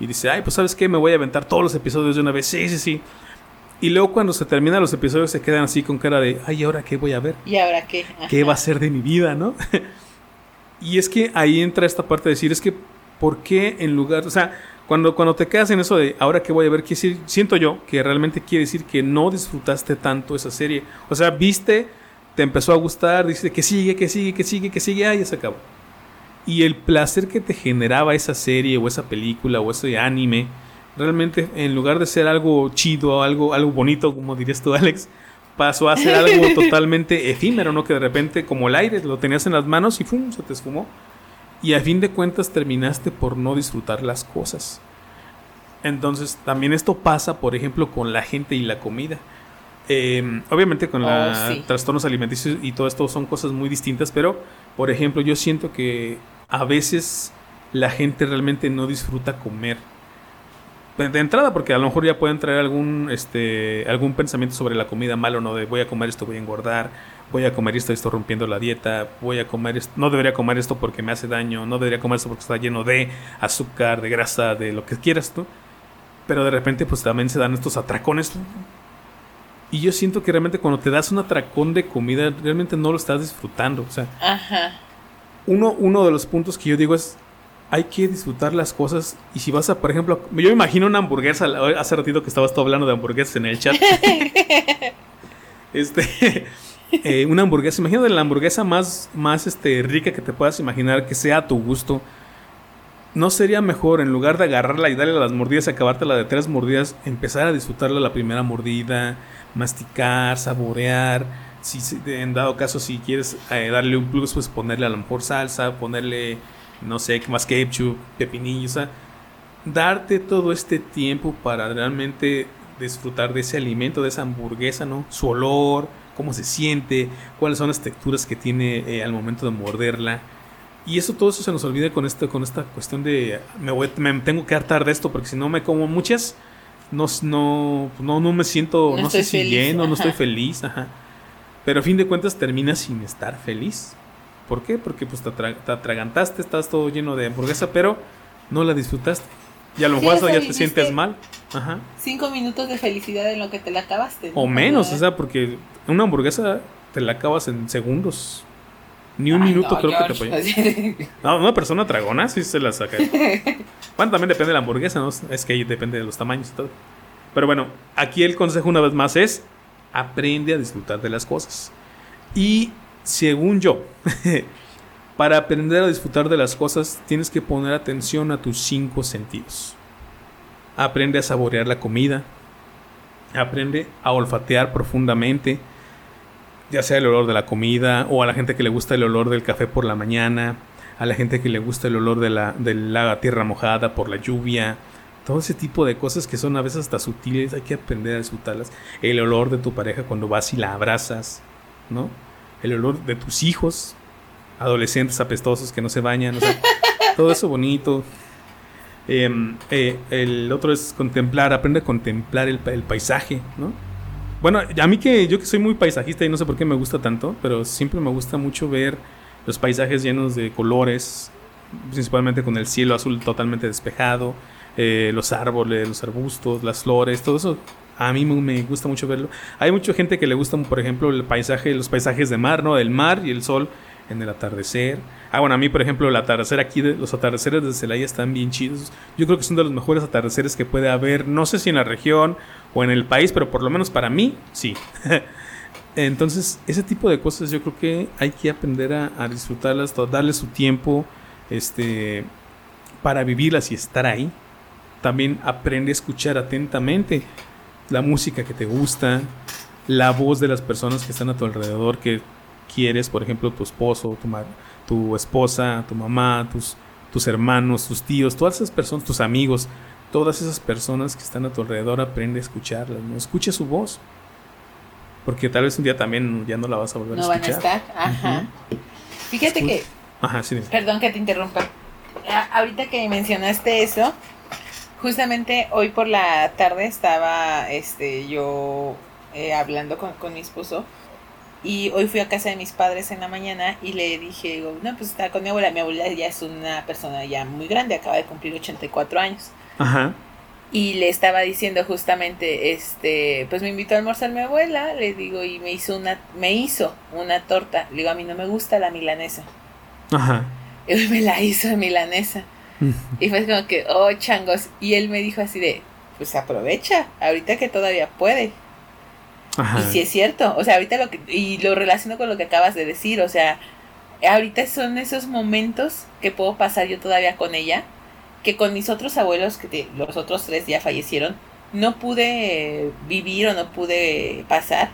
Y dice, ay, pues sabes qué, me voy a aventar todos los episodios de una vez. Sí, sí, sí. Y luego cuando se terminan los episodios se quedan así con cara de, ay, ¿ahora qué voy a ver? ¿Y ahora qué? ¿Qué va a ser de mi vida, no? y es que ahí entra esta parte de decir, es que, ¿por qué en lugar, o sea, cuando, cuando te quedas en eso de, ahora qué voy a ver, siento yo que realmente quiere decir que no disfrutaste tanto esa serie. O sea, viste te empezó a gustar, dice que sigue, que sigue, que sigue, que sigue, ahí se acabó. Y el placer que te generaba esa serie o esa película o ese anime, realmente en lugar de ser algo chido, algo, algo bonito, como dirías tú, Alex, pasó a ser algo totalmente efímero, ¿no? Que de repente, como el aire, lo tenías en las manos y ¡fum! se te esfumó. Y a fin de cuentas terminaste por no disfrutar las cosas. Entonces, también esto pasa, por ejemplo, con la gente y la comida. Em, obviamente con los oh, trastornos alimenticios y todo esto son cosas muy distintas, pero por ejemplo yo siento que a veces la gente realmente no disfruta comer. De entrada, porque a lo mejor ya pueden traer algún, este, algún pensamiento sobre la comida malo, ¿no? De voy a comer esto, voy a engordar, voy a comer esto, esto rompiendo la dieta, voy a comer esto, no debería comer esto porque me hace daño, no debería comer esto porque está lleno de azúcar, de grasa, de lo que quieras tú. Pero de repente pues también se dan estos atracones y yo siento que realmente cuando te das un atracón de comida, realmente no lo estás disfrutando. O sea, Uno, uno de los puntos que yo digo es, hay que disfrutar las cosas. Y si vas a, por ejemplo, yo me imagino una hamburguesa, hace ratito que estabas todo hablando de hamburguesas en el chat. este, eh, una hamburguesa, imagínate la hamburguesa más, más este, rica que te puedas imaginar, que sea a tu gusto ¿No sería mejor, en lugar de agarrarla y darle las mordidas y acabártela de tres mordidas, empezar a disfrutarla la primera mordida, masticar, saborear? Si en dado caso, si quieres eh, darle un plus, pues ponerle a lo mejor salsa, ponerle, no sé, más ketchup, pepinillo, o sea, darte todo este tiempo para realmente disfrutar de ese alimento, de esa hamburguesa, ¿no? Su olor, cómo se siente, cuáles son las texturas que tiene eh, al momento de morderla y eso todo eso se nos olvida con esto, con esta cuestión de me voy, me tengo que hartar de esto porque si no me como muchas no no no, no me siento no, sé si lleno, no estoy feliz, ajá. Pero a fin de cuentas terminas sin estar feliz. ¿Por qué? Porque pues te, atragantaste, estás todo lleno de hamburguesa, pero no la disfrutaste. Y a lo mejor ya te sientes mal. Ajá. Cinco minutos de felicidad en lo que te la acabaste. O menos, o sea, porque una hamburguesa te la acabas en segundos. Ni un minuto creo que te apoya. No, una persona tragona sí se la saca. bueno, también depende de la hamburguesa, ¿no? Es que ahí depende de los tamaños y todo. Pero bueno, aquí el consejo una vez más es aprende a disfrutar de las cosas. Y según yo, para aprender a disfrutar de las cosas tienes que poner atención a tus cinco sentidos. Aprende a saborear la comida. Aprende a olfatear profundamente ya sea el olor de la comida o a la gente que le gusta el olor del café por la mañana, a la gente que le gusta el olor de la, tierra mojada por la lluvia, todo ese tipo de cosas que son a veces hasta sutiles, hay que aprender a disfrutarlas. El olor de tu pareja cuando vas y la abrazas, ¿no? El olor de tus hijos, adolescentes apestosos que no se bañan, o sea, todo eso bonito. Em, eh, el otro es contemplar, aprende a contemplar el, el paisaje, ¿no? Bueno, a mí que yo que soy muy paisajista y no sé por qué me gusta tanto, pero siempre me gusta mucho ver los paisajes llenos de colores, principalmente con el cielo azul totalmente despejado, eh, los árboles, los arbustos, las flores, todo eso A mí me gusta mucho verlo. Hay mucha gente que le gusta, por ejemplo, el paisaje, los paisajes de mar, ¿no? El mar y el sol en el atardecer. Ah, bueno, a mí, por ejemplo, el atardecer aquí, los atardeceres de Celaya están bien chidos. Yo creo que son de los mejores atardeceres que puede haber, no sé si en la región o en el país, pero por lo menos para mí, sí. Entonces, ese tipo de cosas yo creo que hay que aprender a disfrutarlas, darle su tiempo, este, para vivirlas y estar ahí. También aprende a escuchar atentamente la música que te gusta, la voz de las personas que están a tu alrededor, que quieres, por ejemplo, tu esposo, tu, tu esposa, tu mamá, tus, tus hermanos, tus tíos, todas esas personas, tus amigos, todas esas personas que están a tu alrededor, aprende a escucharlas, ¿no? Escucha su voz. Porque tal vez un día también ya no la vas a volver a escuchar. No van a estar, ajá. Fíjate que... Ajá, sí. Perdón que te interrumpa. Ahorita que mencionaste eso, justamente hoy por la tarde estaba este yo eh, hablando con, con mi esposo y hoy fui a casa de mis padres en la mañana y le dije, no, pues estaba con mi abuela. Mi abuela ya es una persona ya muy grande, acaba de cumplir 84 años. Ajá. Y le estaba diciendo justamente, este, pues me invitó a almorzar mi abuela, le digo, y me hizo una, me hizo una torta. Le digo, a mí no me gusta la milanesa. Ajá. Y me la hizo de milanesa. Y fue como que, oh, changos. Y él me dijo así de, pues aprovecha, ahorita que todavía puede. Y si es cierto, o sea, ahorita lo que, y lo relaciono con lo que acabas de decir, o sea, ahorita son esos momentos que puedo pasar yo todavía con ella, que con mis otros abuelos, que los otros tres ya fallecieron, no pude vivir o no pude pasar,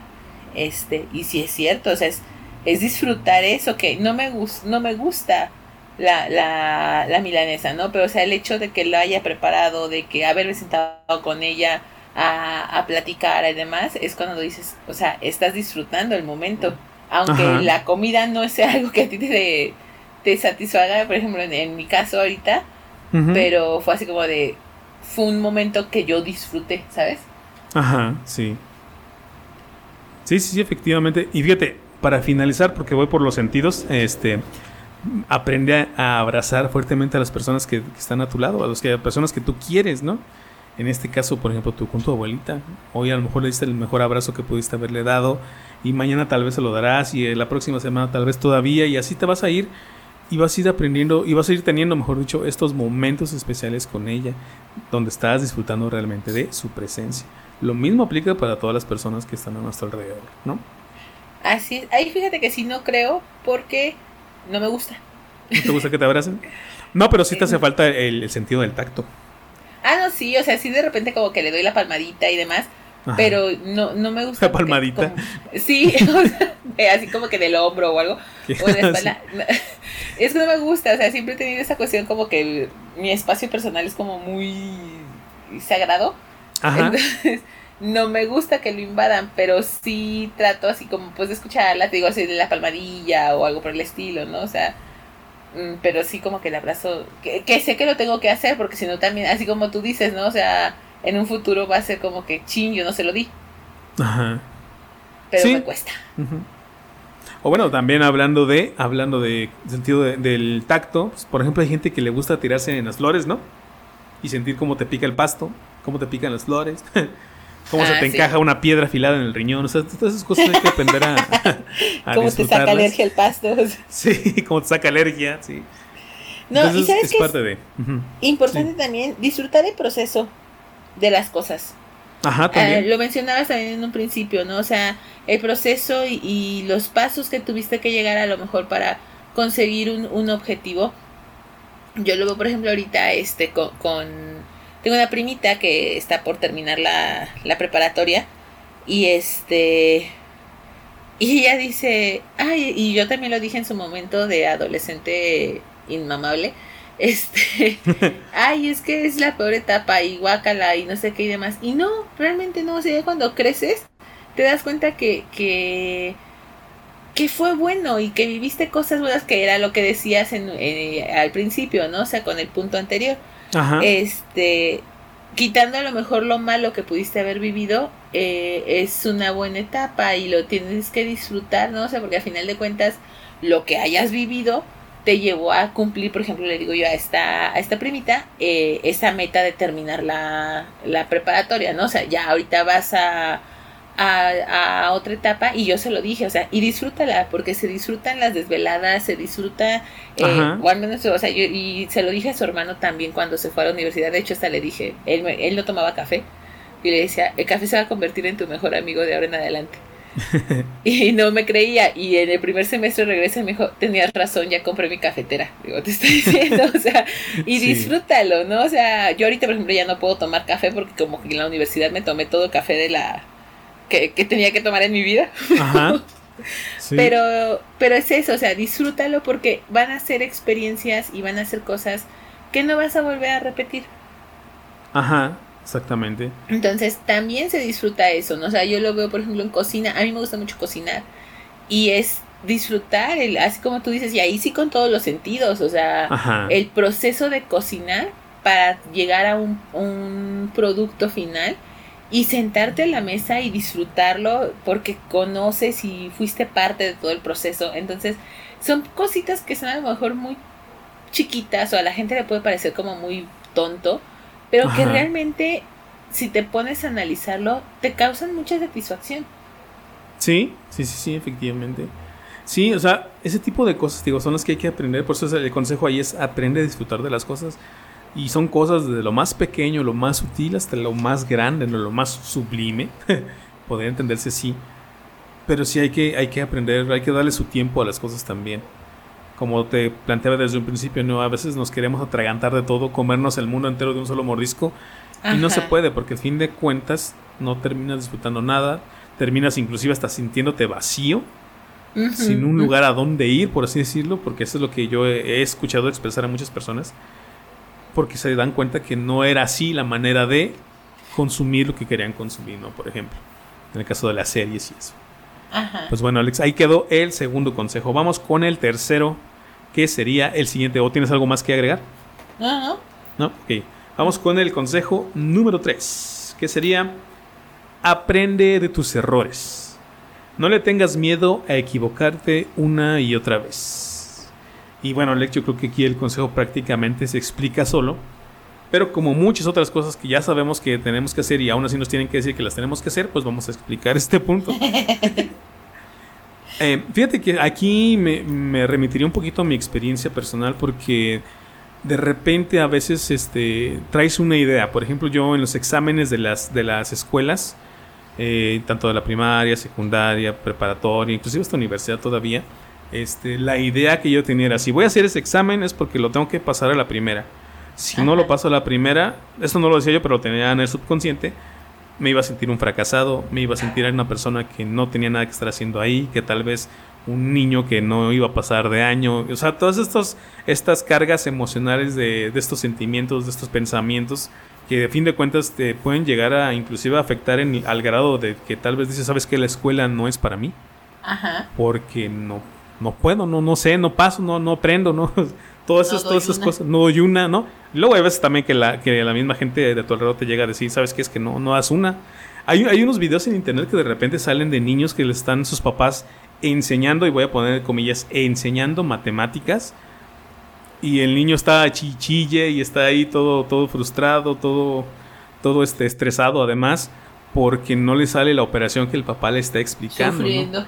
este, y si es cierto, o sea, es, es disfrutar eso, que no me, no me gusta la, la, la milanesa, ¿no? Pero o sea, el hecho de que lo haya preparado, de que haberme sentado con ella, a, a platicar y demás, es cuando dices, o sea, estás disfrutando el momento. Aunque la comida no sea algo que a ti te, te satisfaga, por ejemplo, en, mi caso ahorita, pero fue así como de, fue un momento que yo disfruté, ¿sabes? Ajá, sí. Sí, sí, sí, efectivamente. Y fíjate, para finalizar, porque voy por los sentidos, este aprende a, abrazar fuertemente a las personas que, están a tu lado, a las que, personas que tú quieres, ¿no? En este caso, por ejemplo, tú con tu abuelita, hoy a lo mejor le diste el mejor abrazo que pudiste haberle dado y mañana tal vez se lo darás y la próxima semana tal vez todavía y así te vas a ir y vas a ir aprendiendo y vas a ir teniendo, mejor dicho, estos momentos especiales con ella donde estás disfrutando realmente de su presencia. Lo mismo aplica para todas las personas que están a nuestro alrededor, ¿no? Así es. Ahí fíjate que sí no creo porque no me gusta. ¿No te gusta que te abracen? No, pero sí te hace falta el sentido del tacto. Ah, no, sí, o sea, sí de repente como que le doy la palmadita y demás, pero no, no me gusta. La palmadita. sí, así como que del hombro o algo. O de espalda. es que no me gusta, o sea, siempre he tenido esa cuestión como que mi espacio personal es como muy sagrado. Ajá. Entonces, no me gusta que lo invadan, pero sí trato así como pues de escucharla, te digo así de la palmadilla o algo por el estilo, ¿no? O sea, Mm, pero sí como que el abrazo, que, sé que lo tengo que hacer, porque si no también, así como tú dices, ¿no? O sea, en un futuro va a ser como que, ching, yo no se lo di. Ajá. Pero me cuesta. O bueno, también hablando de, hablando de sentido del tacto, pues, por ejemplo, hay gente que le gusta tirarse en las flores, ¿no? Y sentir cómo te pica el pasto, cómo te pican las flores. cómo se ah, te encaja una piedra afilada en el riñón. O sea, todas esas cosas hay que aprender a, a Cómo te saca alergia el pasto. Sí, cómo te saca alergia, sí. No, y sabes es parte de. Importante también disfrutar el proceso de las cosas. Ajá, también. Ah, lo mencionabas también en un principio, ¿no? O sea, el proceso y, los pasos que tuviste que llegar a lo mejor para conseguir un, un objetivo. Yo lo veo, por ejemplo, ahorita este con tengo una primita que está por terminar la, la preparatoria y este y ella dice, ay, y yo también lo dije en su momento de adolescente inmamable, este, ay, es que es la peor etapa y guácala y no sé qué y demás. Y no, realmente no, o sea, cuando creces te das cuenta que, que, que fue bueno y que viviste cosas buenas que era lo que decías en, eh, al principio, ¿no? O sea, con el punto anterior. Este, quitando a lo mejor lo malo que pudiste haber vivido, eh, es una buena etapa y lo tienes que disfrutar, ¿no? O sea, porque al final de cuentas, lo que hayas vivido, te llevó a cumplir, por ejemplo, le digo yo a esta, a esta primita, eh, esa meta de terminar la, la preparatoria, ¿no? O sea, ya ahorita vas a, a, otra etapa y yo se lo dije, o sea, y disfrútala, porque se disfrutan las desveladas, se disfruta, eh, o al menos, o sea, yo, y se lo dije a su hermano también cuando se fue a la universidad, de hecho hasta le dije, él, él no tomaba café, y le decía, el café se va a convertir en tu mejor amigo de ahora en adelante. y no me creía. Y en el primer semestre regresa y me dijo, tenías razón, ya compré mi cafetera. Digo, te estoy diciendo, o sea, y disfrútalo, ¿no? O sea, yo ahorita, por ejemplo, ya no puedo tomar café porque como que en la universidad me tomé todo el café de la... que, tenía que tomar en mi vida. Ajá. Pero, pero es eso, o sea, disfrútalo porque van a ser experiencias y van a ser cosas que no vas a volver a repetir. Ajá. Exactamente. Entonces también se disfruta eso, ¿no? O sea, yo lo veo, por ejemplo, en cocina. A mí me gusta mucho cocinar. Y es disfrutar, el, así como tú dices, y ahí sí con todos los sentidos. O sea, el proceso de cocinar para llegar a un, un producto final y sentarte en la mesa y disfrutarlo porque conoces y fuiste parte de todo el proceso. Entonces, son cositas que son a lo mejor muy chiquitas o a la gente le puede parecer como muy tonto, pero que realmente, si te pones a analizarlo, te causan mucha satisfacción. Sí, sí, sí, sí, efectivamente. Sí, o sea, ese tipo de cosas, digo, son las que hay que aprender. Por eso el consejo ahí es aprende a disfrutar de las cosas. Y son cosas desde lo más pequeño, lo más sutil, hasta lo más grande, lo más sublime. Poder entenderse así. Pero sí hay que, hay que aprender, hay que darle su tiempo a las cosas también como te planteaba desde un principio, ¿no? A veces nos queremos atragantar de todo, comernos el mundo entero de un solo mordisco. Y no se puede, porque al fin de cuentas no terminas disfrutando nada, terminas inclusive hasta sintiéndote vacío, sin un lugar a donde ir, por así decirlo, porque eso es lo que yo he, escuchado expresar a muchas personas, porque se dan cuenta que no era así la manera de consumir lo que querían consumir, ¿no? Por ejemplo, en el caso de las series y eso. Pues bueno, Alex, ahí quedó el segundo consejo. Vamos con el tercero, que sería el siguiente. ¿O tienes algo más que agregar? No, no. No, ok. Vamos con el consejo número tres, que sería aprende de tus errores. No le tengas miedo a equivocarte una y otra vez. Y bueno, Alex, yo creo que aquí el consejo prácticamente se explica solo. Pero como muchas otras cosas que ya sabemos que tenemos que hacer y aún así nos tienen que decir que las tenemos que hacer, pues vamos a explicar este punto. Eh, fíjate que aquí me, remitiría un poquito a mi experiencia personal porque de repente a veces este, traes una idea. Por ejemplo, yo en los exámenes de las, de las escuelas, eh, tanto de la primaria, secundaria, preparatoria, inclusive hasta universidad todavía, este, la idea que yo tenía era, si voy a hacer ese examen es porque lo tengo que pasar a la primera. Si no lo paso a la primera, esto no lo decía yo, pero lo tenía en el subconsciente, me iba a sentir un fracasado, me iba a sentir una persona que no tenía nada que estar haciendo ahí, que tal vez un niño que no iba a pasar de año, o sea, todas estos, estas cargas emocionales de, de estos sentimientos, de estos pensamientos, que de fin de cuentas te pueden llegar a inclusive afectar en, al grado de que tal vez dices, sabes que la escuela no es para mí, Ajá. porque no, no puedo, no, no sé, no paso, no, no aprendo, no, todas, esas, todas esas cosas, no doy una, ¿no? luego hay veces también que la, que la misma gente de tu alrededor te llega a decir, ¿sabes qué? Es que no, no das una. Hay, hay unos videos en internet que de repente salen de niños que le están sus papás enseñando, y voy a poner comillas, enseñando matemáticas. Y el niño está chichille y está ahí todo, todo frustrado, todo, todo este, estresado además, porque no le sale la operación que el papá le está explicando. Sufriendo.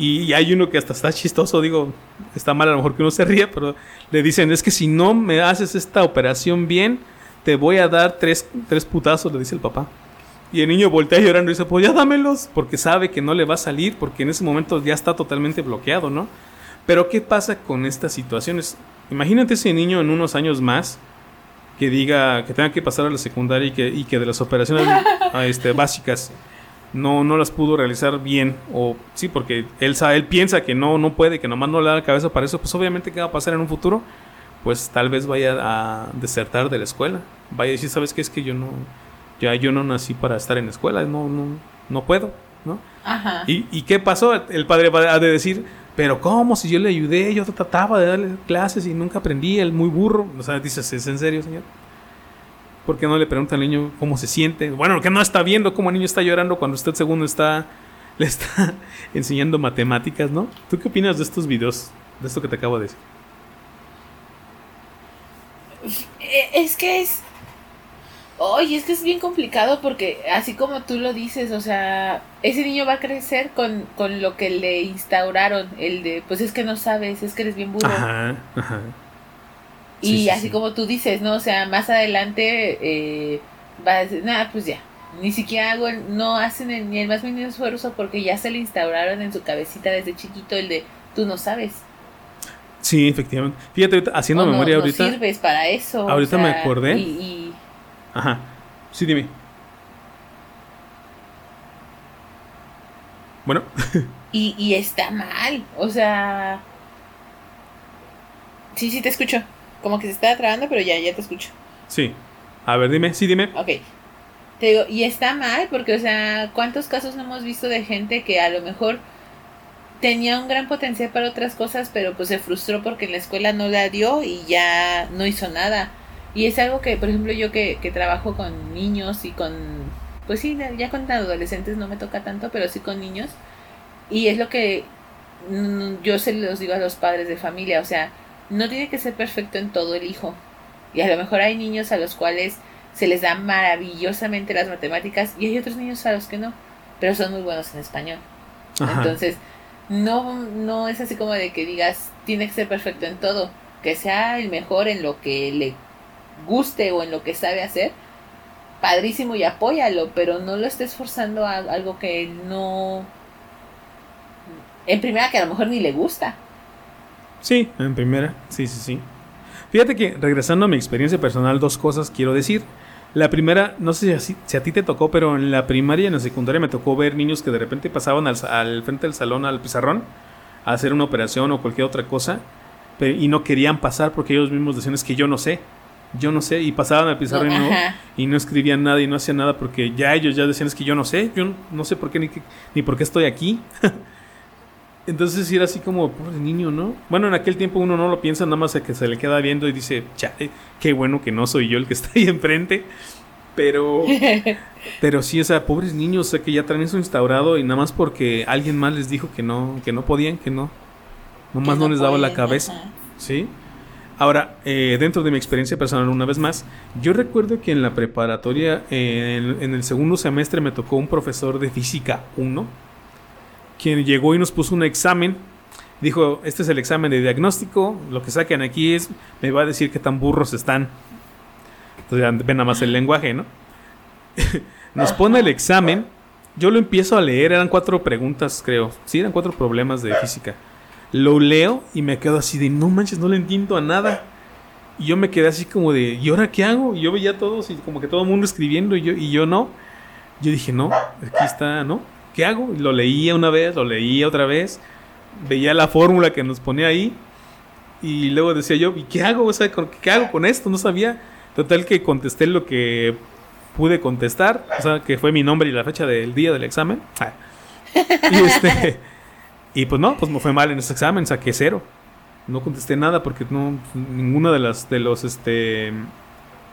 Y hay uno que hasta está chistoso, digo, está mal a lo mejor que uno se ríe, pero le dicen, es que si no me haces esta operación bien, te voy a dar tres, tres putazos, le dice el papá. Y el niño voltea llorando y dice, pues ya dámelos, porque sabe que no le va a salir, porque en ese momento ya está totalmente bloqueado, ¿no? Pero ¿qué pasa con estas situaciones? Imagínate ese niño en unos años más que diga que tenga que pasar a la secundaria y que, y que de las operaciones este, básicas no, no las pudo realizar bien. O sí, porque él, él piensa que no, no puede, que nomás no le da la cabeza para eso. Pues obviamente, ¿qué va a pasar en un futuro? Pues tal vez vaya a desertar de la escuela. Vaya a decir, ¿sabes qué? Es que yo no, ya yo no nací para estar en la escuela, no, no, no puedo, ¿no? Ajá. ¿Y, ¿Y qué pasó? El padre va a de decir, pero ¿cómo? Si yo le ayudé, yo trataba de darle clases y nunca aprendí, el muy burro. O sea, dices, ¿es en serio, señor? ¿Por qué no le pregunta al niño cómo se siente? Bueno, que no está viendo cómo el niño está llorando cuando usted segundo está le está enseñando matemáticas, ¿no? ¿Tú qué opinas de estos videos? De esto que te acabo de decir. eh, es que es Oye, es que es bien complicado porque así como tú lo dices, o sea, ese niño va a crecer con, con lo que le instauraron, el de, pues es que no sabes, es que eres bien burro. Ajá, ajá. Y así como tú dices, ¿no? O sea, más adelante eh, va a decir, nada, pues ya, ni siquiera hago, no hacen ni el más mínimo esfuerzo porque ya se le instauraron en su cabecita desde chiquito el de, tú no sabes. Sí, efectivamente. Fíjate, haciendo memoria ahorita. No sirves para eso. Ahorita me acordé. y Ajá. Sí, dime. Bueno. y, y está mal. O sea. Sí, sí, te escucho. Como que se está trabando, pero ya, ya te escucho. Sí. A ver, dime, sí, dime. Ok. Te digo, y está mal, porque, o sea, ¿cuántos casos no hemos visto de gente que a lo mejor tenía un gran potencial para otras cosas, pero pues se frustró porque en la escuela no la dio y ya no hizo nada? Y es algo que, por ejemplo, yo que, que trabajo con niños y con, pues sí, ya con adolescentes no me toca tanto, pero sí con niños. Y es lo que yo se los digo a los padres de familia, o sea, no tiene que ser perfecto en todo el hijo. Y a lo mejor hay niños a los cuales se les da maravillosamente las matemáticas y hay otros niños a los que no, pero son muy buenos en español. Entonces, no, no es así como de que digas, tiene que ser perfecto en todo, que sea el mejor en lo que le guste o en lo que sabe hacer, padrísimo y apóyalo, pero no lo estés forzando a algo que no... En primera que a lo mejor ni le gusta. Sí, en primera, sí, sí, sí. Fíjate que regresando a mi experiencia personal, dos cosas quiero decir. La primera, no sé si, si, a ti te tocó, pero en la primaria y en la secundaria me tocó ver niños que de repente pasaban al, al frente del salón, al pizarrón, a hacer una operación o cualquier otra cosa, y no querían pasar porque ellos mismos decían es que yo no sé yo no sé, y pasaban al pizarro y, no, y no escribían nada y no hacían nada porque ya ellos ya decían es que yo no sé, yo no sé por qué ni, ni por qué estoy aquí. Entonces era así como, pobre niño, ¿no? Bueno, en aquel tiempo uno no lo piensa, nada más que se le queda viendo y dice, chale, qué bueno que no soy yo el que está ahí enfrente. Pero, pero sí, o sea, pobres niños, o sea, que ya traen eso instaurado y nada más porque alguien más les dijo que no, que no podían, que no. Nomás no, les daba la cabeza. ¿Sí? Ahora, eh, dentro de mi experiencia personal, una vez más, yo recuerdo que en la preparatoria, en, el segundo semestre, me tocó un profesor de física 1, quien llegó y nos puso un examen. Dijo, este es el examen de diagnóstico, lo que saquen aquí es, me va a decir qué tan burros están. Entonces, ven nada más el lenguaje, ¿no? nos pone el examen, yo lo empiezo a leer, eran cuatro preguntas, creo. Sí, eran cuatro problemas de física. Lo leo y me quedo así de, no manches, no le entiendo a nada. Y yo me quedé así como de, ¿y ahora qué hago? Y yo veía a todos y como que todo el mundo escribiendo y yo, y yo no. Yo dije, no, aquí está, ¿no? ¿Qué hago? Y lo leía una vez, lo leía otra vez, veía la fórmula que nos ponía ahí y luego decía yo, ¿y qué hago? O sea, ¿qué hago con esto? No sabía. Total que contesté lo que pude contestar, o sea, que fue mi nombre y la fecha del día del examen. Ah. Y este... Y pues no, pues me fue mal en ese examen, saqué cero. No contesté nada porque no ninguno de las de los este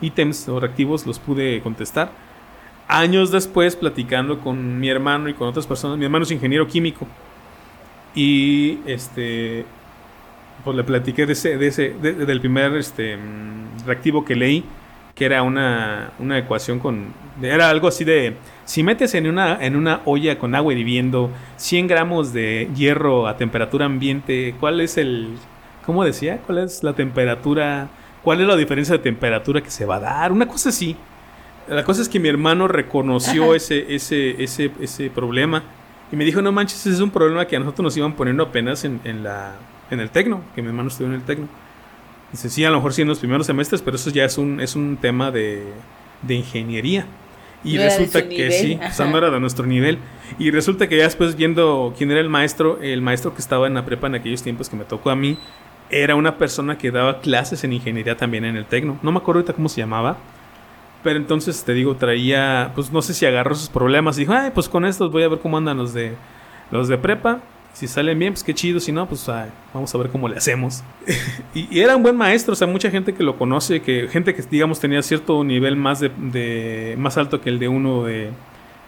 ítems o reactivos los pude contestar. Años después, platicando con mi hermano y con otras personas, mi hermano es ingeniero químico. Y este pues le platiqué de ese, de ese del primer este reactivo que leí, que era una, una ecuación con era algo así de si metes en una, en una olla con agua hirviendo 100 gramos de hierro a temperatura ambiente, ¿cuál es el... ¿Cómo decía? ¿Cuál es la temperatura? ¿Cuál es la diferencia de temperatura que se va a dar? Una cosa así. La cosa es que mi hermano reconoció ese, ese, ese, ese problema y me dijo, no manches, ese es un problema que a nosotros nos iban poniendo apenas en, en, la, en el tecno, que mi hermano estudió en el tecno. Dice, sí, a lo mejor sí en los primeros semestres, pero eso ya es un, es un tema de, de ingeniería. Y resulta que sí, o sea, no era de nuestro nivel. Y resulta que ya después viendo quién era el maestro, el maestro que estaba en la prepa en aquellos tiempos que me tocó a mí, era una persona que daba clases en ingeniería también en el Tecno. No me acuerdo ahorita cómo se llamaba. Pero entonces te digo, traía, pues no sé si agarró sus problemas y dijo, ay, pues con estos voy a ver cómo andan los de los de prepa. Si salen bien, pues qué chido. Si no, pues vamos a ver cómo le hacemos. y, era un buen maestro. O sea, mucha gente que lo conoce, que gente que, digamos, tenía cierto nivel más, de, más alto que el de uno de,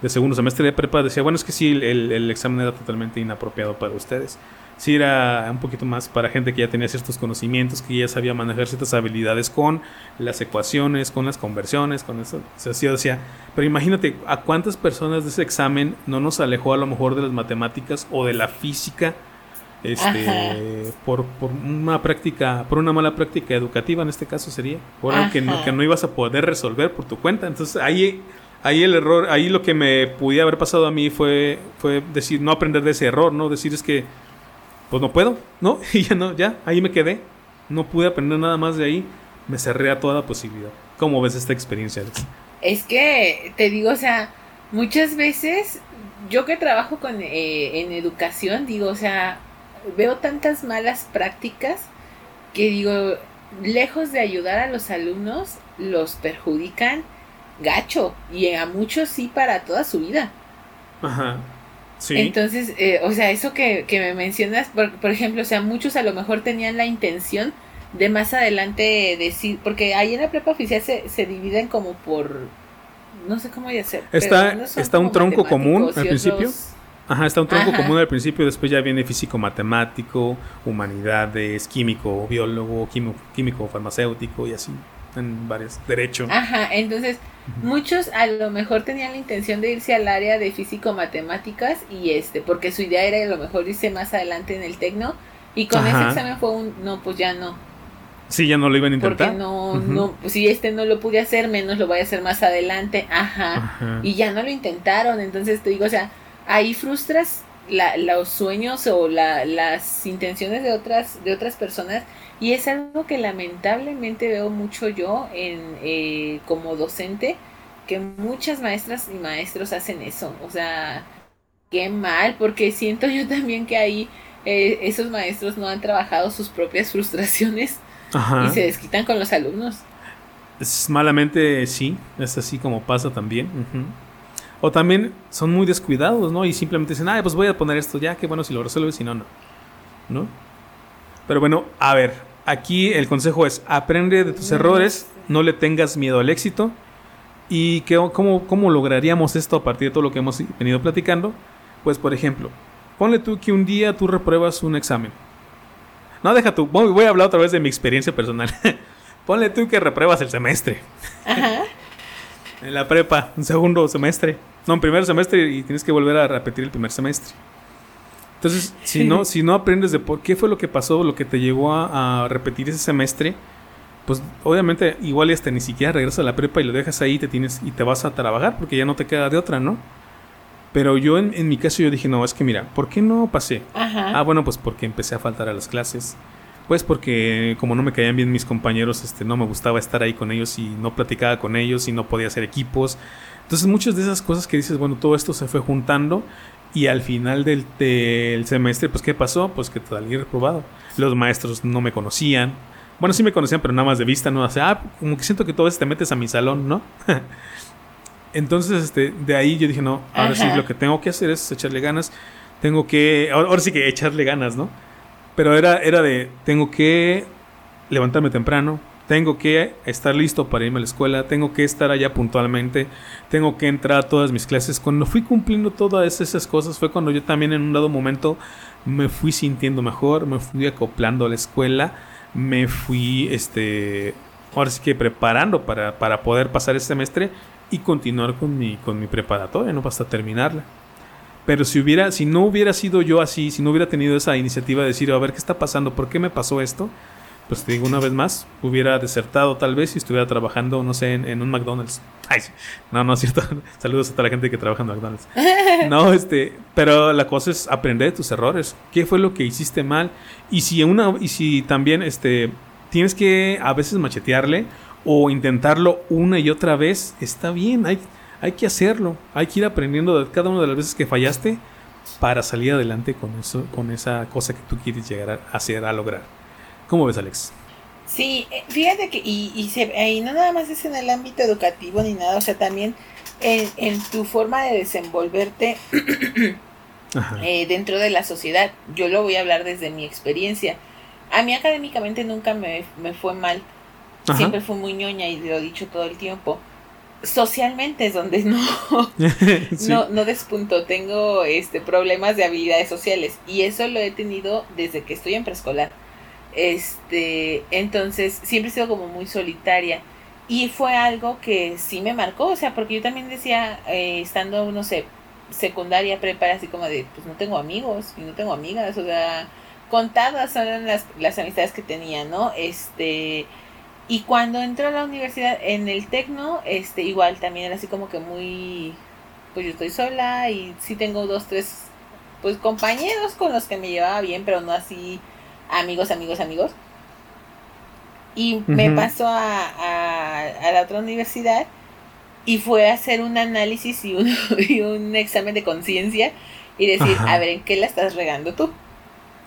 de segundo semestre de prepa decía, bueno, es que sí, el, el examen era totalmente inapropiado para ustedes sí era un poquito más para gente que ya tenía ciertos conocimientos, que ya sabía manejar ciertas habilidades con las ecuaciones, con las conversiones, con eso. O sea, sí, decía, pero imagínate a cuántas personas de ese examen no nos alejó a lo mejor de las matemáticas o de la física. Este, por, por, una práctica, por una mala práctica educativa en este caso sería, por algo que no, que no ibas a poder resolver por tu cuenta. Entonces ahí ahí el error, ahí lo que me pudiera haber pasado a mí fue, fue decir, no aprender de ese error, ¿no? Decir es que pues no puedo, ¿no? Y ya no, ya, ahí me quedé. No pude aprender nada más de ahí. Me cerré a toda posibilidad. ¿Cómo ves esta experiencia, Alex? Es que, te digo, o sea, muchas veces yo que trabajo con, eh, en educación, digo, o sea, veo tantas malas prácticas que digo, lejos de ayudar a los alumnos, los perjudican gacho y a muchos sí para toda su vida. Ajá. Entonces, eh, o sea, eso que, me mencionas, por, ejemplo, o sea, muchos a lo mejor tenían la intención de más adelante decir, porque ahí en la prepa oficial se, se dividen como por, no sé cómo ya ser. Está, está un tronco común al principio. Ajá, está un tronco común al principio, después ya viene físico matemático, humanidades, químico, biólogo, químico, químico farmacéutico y así en varios derechos. Ajá, entonces muchos a lo mejor tenían la intención de irse al área de físico matemáticas y este, porque su idea era a lo mejor irse más adelante en el tecno y con ese examen fue un no, pues ya no. Sí, ya no lo iban a intentar. Porque no, no, pues si este no lo pude hacer, menos lo voy a hacer más adelante. Ajá. Y ya no lo intentaron. Entonces te digo, o sea, ahí frustras la, los sueños o la, las intenciones de otras, de otras personas y es algo que lamentablemente veo mucho yo en, eh, como docente, que muchas maestras y maestros hacen eso. O sea, qué mal, porque siento yo también que ahí eh, esos maestros no han trabajado sus propias frustraciones y se desquitan con los alumnos. Es malamente sí, es así como pasa también. O también son muy descuidados, ¿no? Y simplemente dicen, ah, pues voy a poner esto ya, qué bueno si lo resuelves, si no, no. ¿No? Pero bueno, a ver, aquí el consejo es, aprende de tus errores, no le tengas miedo al éxito. ¿Y qué, cómo, cómo lograríamos esto a partir de todo lo que hemos venido platicando? Pues, por ejemplo, ponle tú que un día tú repruebas un examen. No, deja tú, voy a hablar otra vez de mi experiencia personal. ponle tú que repruebas el semestre. Ajá. en la prepa, un segundo semestre. No, un primer semestre y tienes que volver a repetir el primer semestre. Entonces, si no, si no aprendes de por qué fue lo que pasó, lo que te llevó a, repetir ese semestre, pues obviamente igual hasta ni siquiera regresas a la prepa y lo dejas ahí y te tienes y te vas a trabajar porque ya no te queda de otra, ¿no? Pero yo en, en mi caso yo dije, no, es que mira, ¿por qué no pasé? Ah, bueno, pues porque empecé a faltar a las clases. Pues porque como no me caían bien mis compañeros, este, no me gustaba estar ahí con ellos y no platicaba con ellos y no podía hacer equipos. Entonces muchas de esas cosas que dices, bueno, todo esto se fue juntando y al final del, semestre, pues ¿qué pasó? Pues que salí reprobado. Los maestros no me conocían. Bueno, sí me conocían, pero nada más de vista, ¿no? O sea, ah, como que siento que todo veces te metes a mi salón, ¿no? Entonces, este, de ahí yo dije, no, ahora sí lo que tengo que hacer es echarle ganas. Tengo que, ahora, sí que echarle ganas, ¿no? Pero era, era de, tengo que levantarme temprano, tengo que estar listo para irme a la escuela, tengo que estar allá puntualmente, tengo que entrar a todas mis clases. Cuando fui cumpliendo todas esas cosas fue cuando yo también en un dado momento me fui sintiendo mejor, me fui acoplando a la escuela, me fui, este, ahora sí que preparando para, para poder pasar el semestre y continuar con mi, con mi preparatoria, no basta terminarla. Pero si hubiera, si no hubiera sido yo así, si no hubiera tenido esa iniciativa de decir, a ver qué está pasando, por qué me pasó esto, pues te digo una vez más, hubiera desertado tal vez si estuviera trabajando, no sé, en, un McDonald's. Ay, no, no es cierto. Saludos a toda la gente que trabaja en McDonald's. No, este, pero la cosa es aprender de tus errores. ¿Qué fue lo que hiciste mal? Y si una, y si también, este, tienes que a veces machetearle o intentarlo una y otra vez, está bien, hay, hay que hacerlo. Hay que ir aprendiendo de cada una de las veces que fallaste para salir adelante con eso, con esa cosa que tú quieres llegar a hacer, a lograr. ¿Cómo ves, Alex? Sí, eh, fíjate que, y, y, no nada más es en el ámbito educativo ni nada, o sea, también en, tu forma de desenvolverte eh, dentro de la sociedad. Yo lo voy a hablar desde mi experiencia. A mí académicamente nunca me, fue mal. Siempre fui muy ñoña y lo he dicho todo el tiempo. socialmente es donde no, no, no despunto, tengo este problemas de habilidades sociales y eso lo he tenido desde que estoy en preescolar. Este, entonces siempre he sido como muy solitaria y fue algo que sí me marcó, o sea, porque yo también decía, eh, estando, no sé, secundaria, prepara, así como de, pues no tengo amigos y no tengo amigas, o sea, contadas son las, las amistades que tenía, ¿no? Este, y cuando entró a la universidad, en el Tecno, este, igual también era así como que muy, pues yo estoy sola y sí tengo dos, tres, pues compañeros con los que me llevaba bien, pero no así amigos, amigos, amigos. Y me pasó a, a, la otra universidad y fue a hacer un análisis y un, y un examen de conciencia y decir, a ver, ¿en qué la estás regando tú?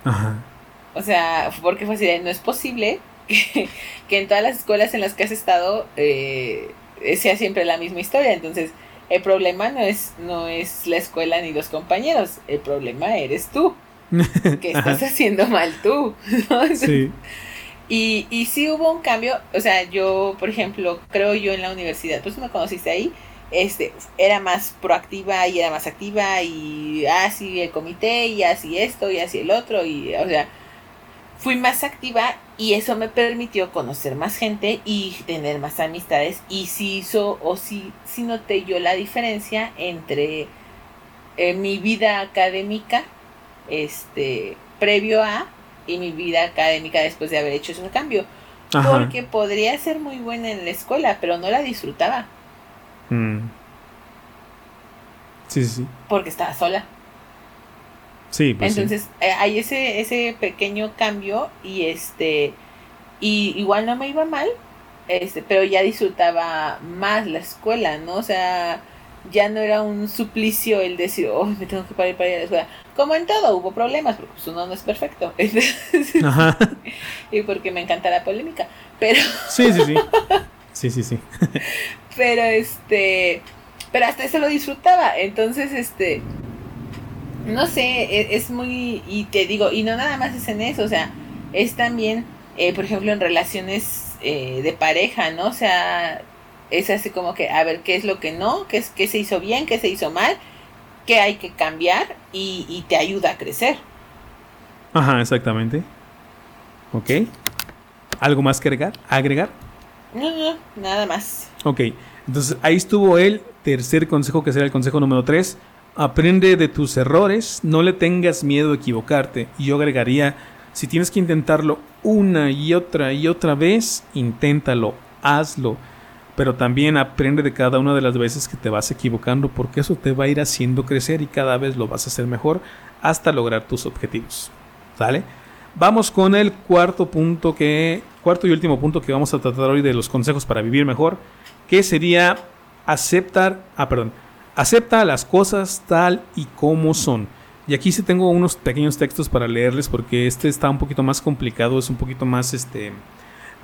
Ajá. O sea, porque fue así, no es posible que, en todas las escuelas en las que has estado eh, sea siempre la misma historia. Entonces, el problema no es, no es la escuela ni los compañeros, el problema eres tú. que estás haciendo mal tú. sí. Y, y sí hubo un cambio, o sea, yo, por ejemplo, creo yo en la universidad, pues me conociste ahí, este, era más proactiva y era más activa y así el comité y así esto y así el otro y, o sea, fui más activa y eso me permitió conocer más gente y tener más amistades y sí hizo o sí, sí noté yo la diferencia entre eh, mi vida académica este previo a y mi vida académica después de haber hecho ese cambio. Porque podría ser muy buena en la escuela pero no la disfrutaba. Mm. sí sí porque estaba sola. Sí, pues Entonces eh, hay ese, ese pequeño cambio y este y igual no me iba mal, este, pero ya disfrutaba más la escuela, ¿no? O sea, ya no era un suplicio el decir, oh, me tengo que parar para ir a la escuela. Como en todo, hubo problemas, porque pues, uno no es perfecto. Ajá. y porque me encanta la polémica. Pero. sí, sí, sí. Sí, sí, sí. pero este. Pero hasta eso lo disfrutaba. Entonces, este no sé, e, es, muy, y te digo, y no nada más es en eso, o sea, es también, eh, por ejemplo, en relaciones eh, de pareja, ¿no? O sea, es así como que, a ver, ¿qué es lo que no? ¿Qué, es, qué se hizo bien? ¿Qué se hizo mal? ¿Qué hay que cambiar? Y, y te ayuda a crecer. Ajá, exactamente. Ok. ¿Algo más que agregar? ¿Agregar? No, no, nada más. Ok, entonces ahí estuvo el tercer consejo, que será el consejo número 3 Aprende de tus errores, no le tengas miedo a equivocarte. Y yo agregaría, si tienes que intentarlo una y otra y otra vez, inténtalo, hazlo. Pero también aprende de cada una de las veces que te vas equivocando porque eso te va a ir haciendo crecer y cada vez lo vas a hacer mejor hasta lograr tus objetivos. ¿Sale? Vamos con el cuarto punto que cuarto y último punto que vamos a tratar hoy de los consejos para vivir mejor, que sería aceptar, ah, perdón, Acepta las cosas tal y como son. Y aquí sí tengo unos pequeños textos para leerles porque este está un poquito más complicado, es un poquito más este,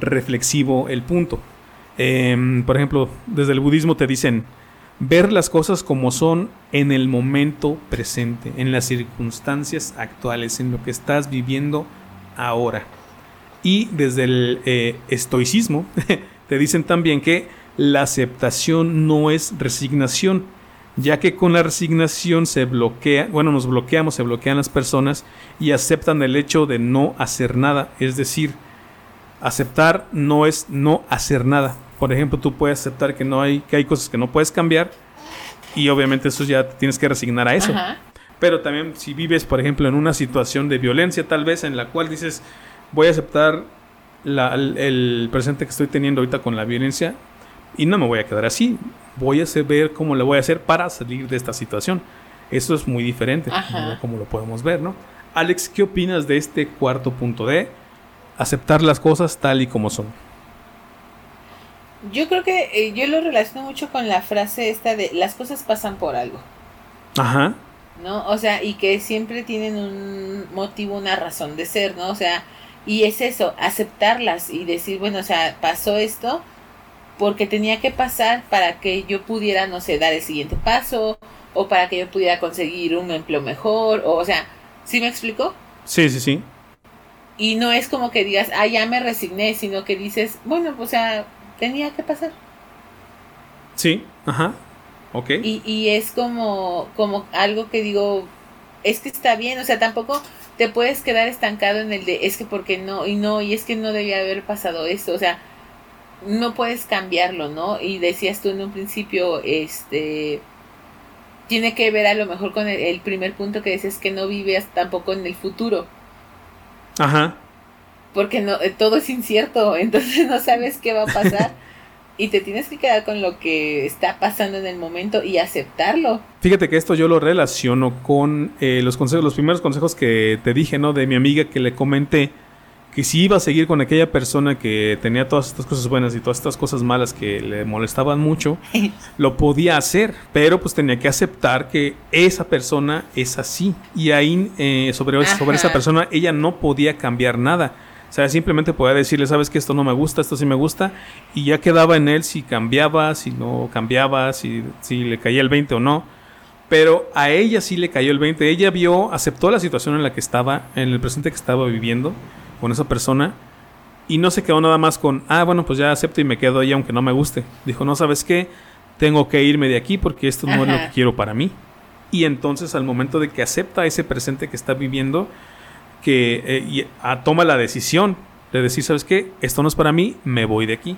reflexivo el punto. Em, por ejemplo, desde el budismo te dicen ver las cosas como son en el momento presente, en las circunstancias actuales, en lo que estás viviendo ahora. Y desde el eh, estoicismo te dicen también que la aceptación no es resignación, ya que con la resignación se bloquea, bueno, nos bloqueamos, se bloquean las personas y aceptan el hecho de no hacer nada, es decir, aceptar no es no hacer nada. Por ejemplo, tú puedes aceptar que no hay que hay cosas que no puedes cambiar y obviamente eso ya tienes que resignar a eso. Pero también si vives, por ejemplo, en una situación de violencia tal vez en la cual dices, voy a aceptar el presente que estoy teniendo ahorita con la violencia y no me voy a quedar así voy a ver cómo le voy a hacer para salir de esta situación. Eso es muy diferente, como lo podemos ver, ¿no? Alex, ¿qué opinas de este cuarto punto de aceptar las cosas tal y como son? Yo creo que eh, yo lo relaciono mucho con la frase esta de las cosas pasan por algo. Ajá. ¿No? O sea, y que siempre tienen un motivo, una razón de ser, ¿no? O sea, y es eso, aceptarlas y decir, bueno, o sea, pasó esto, porque tenía que pasar para que yo pudiera, no sé, dar el siguiente paso o para que yo pudiera conseguir un empleo mejor, o, o sea, ¿sí me explico? Sí, sí, sí. Y no es como que digas, ah, ya me resigné, sino que dices, bueno, pues, o sea, tenía que pasar. Sí, ajá. Ok. Y, y es como, como algo que digo, es que está bien, o sea, tampoco te puedes quedar estancado en el de, es que porque no, y no, y es que no debía haber pasado esto, o sea, no puedes cambiarlo, ¿no? Y decías tú en un principio, este, tiene que ver a lo mejor con el, primer punto que dices que no vives tampoco en el futuro. Ajá. Porque no, eh, todo es incierto, entonces no sabes qué va a pasar. y te tienes que quedar con lo que está pasando en el momento y aceptarlo. Fíjate que esto yo lo relaciono con eh, los consejos, los primeros consejos que te dije, ¿no? De mi amiga que le comenté que si iba a seguir con aquella persona que tenía todas estas cosas buenas y todas estas cosas malas que le molestaban mucho, lo podía hacer, pero pues tenía que aceptar que esa persona es así. Y ahí eh, sobre, sobre esa persona ella no podía cambiar nada. O sea, simplemente podía decirle, sabes que esto no me gusta, esto sí me gusta, y ya quedaba en él si cambiaba, si no cambiaba, si, si le caía el 20 o no. Pero a ella sí le cayó el 20. Ella vio, aceptó la situación en la que estaba, en el presente que estaba viviendo con esa persona y no se quedó nada más con, ah, bueno, pues ya acepto y me quedo ahí aunque no me guste. Dijo, no, ¿sabes qué? Tengo que irme de aquí porque esto no es lo que quiero para mí. Y entonces al momento de que acepta ese presente que está viviendo, que eh, ah, toma la decisión de decir, ¿sabes qué? Esto no es para mí, me voy de aquí.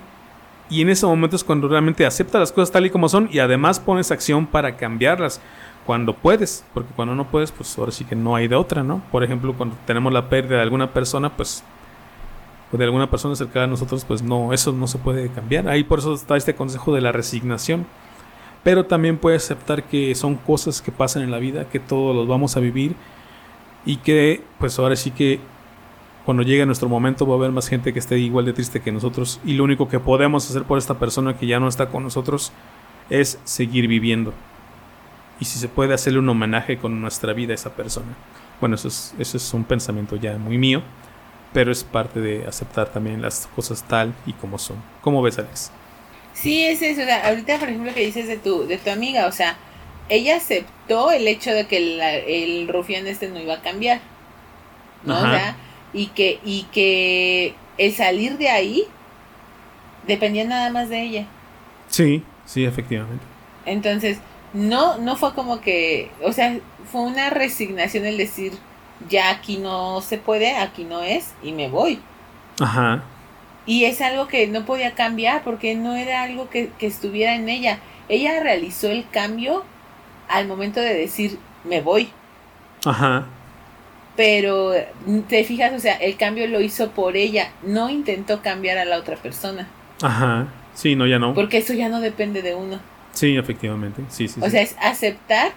Y en ese momento es cuando realmente acepta las cosas tal y como son y además pones acción para cambiarlas cuando puedes, porque cuando no puedes, pues ahora sí que no hay de otra, ¿no? Por ejemplo, cuando tenemos la pérdida de alguna persona, pues de alguna persona cercana a nosotros, pues no, eso no se puede cambiar. Ahí por eso está este consejo de la resignación. Pero también puede aceptar que son cosas que pasan en la vida, que todos los vamos a vivir y que pues ahora sí que cuando llegue nuestro momento va a haber más gente que esté igual de triste que nosotros y lo único que podemos hacer por esta persona que ya no está con nosotros es seguir viviendo y si se puede hacerle un homenaje con nuestra vida a esa persona. Bueno, eso es, eso es un pensamiento ya muy mío, pero es parte de aceptar también las cosas tal y como son. ¿Cómo ves, Alex? Sí, es eso. O sea, ahorita, por ejemplo, que dices de tu, de tu amiga, o sea, ella aceptó el hecho de que el rufián este no iba a cambiar. ¿No? O sea, y que, y que el salir de ahí dependía nada más de ella. Sí, sí, efectivamente. Entonces, no, no fue como que, o sea, fue una resignación el decir, ya aquí no se puede, aquí no es, y me voy. Ajá. Y es algo que no podía cambiar porque no era algo que, que estuviera en ella. Ella realizó el cambio al momento de decir, me voy. Ajá. Pero te fijas, o sea, el cambio lo hizo por ella, no intentó cambiar a la otra persona. Ajá. Sí, no, ya no. Porque eso ya no depende de uno. Sí, efectivamente. Sí, sí. O sea, es aceptar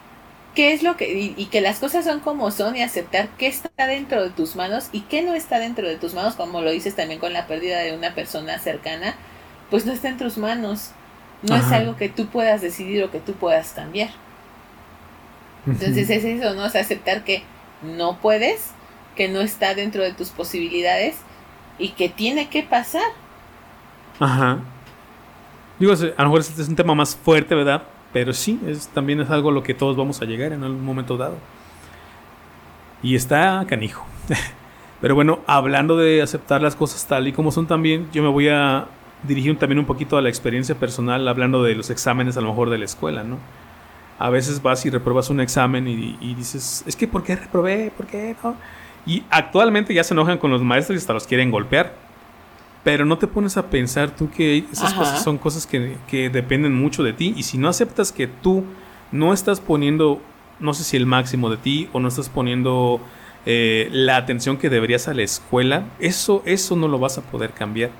qué es lo que. Y, que las cosas son como son y aceptar qué está dentro de tus manos y qué no está dentro de tus manos, como lo dices también con la pérdida de una persona cercana, pues no está en tus manos. No es algo que tú puedas decidir o que tú puedas cambiar. Entonces es eso, ¿no? Es aceptar que no puedes, que no está dentro de tus posibilidades y que tiene que pasar. Ajá. Digo, a lo mejor este es un tema más fuerte, ¿verdad? Pero sí, es, también es algo a lo que todos vamos a llegar en algún momento dado. Y está canijo. Pero bueno, hablando de aceptar las cosas tal y como son también, yo me voy a dirigir también un poquito a la experiencia personal, hablando de los exámenes a lo mejor de la escuela, ¿no? A veces vas y repruebas un examen y, y dices, es que ¿por qué reprobé? ¿Por qué no? Y actualmente ya se enojan con los maestros y hasta los quieren golpear pero no te pones a pensar tú que esas cosas son cosas que, que, dependen mucho de ti y si no aceptas que tú no estás poniendo, no sé si el máximo de ti o no estás poniendo eh, la atención que deberías a la escuela, eso, eso no lo vas a poder cambiar.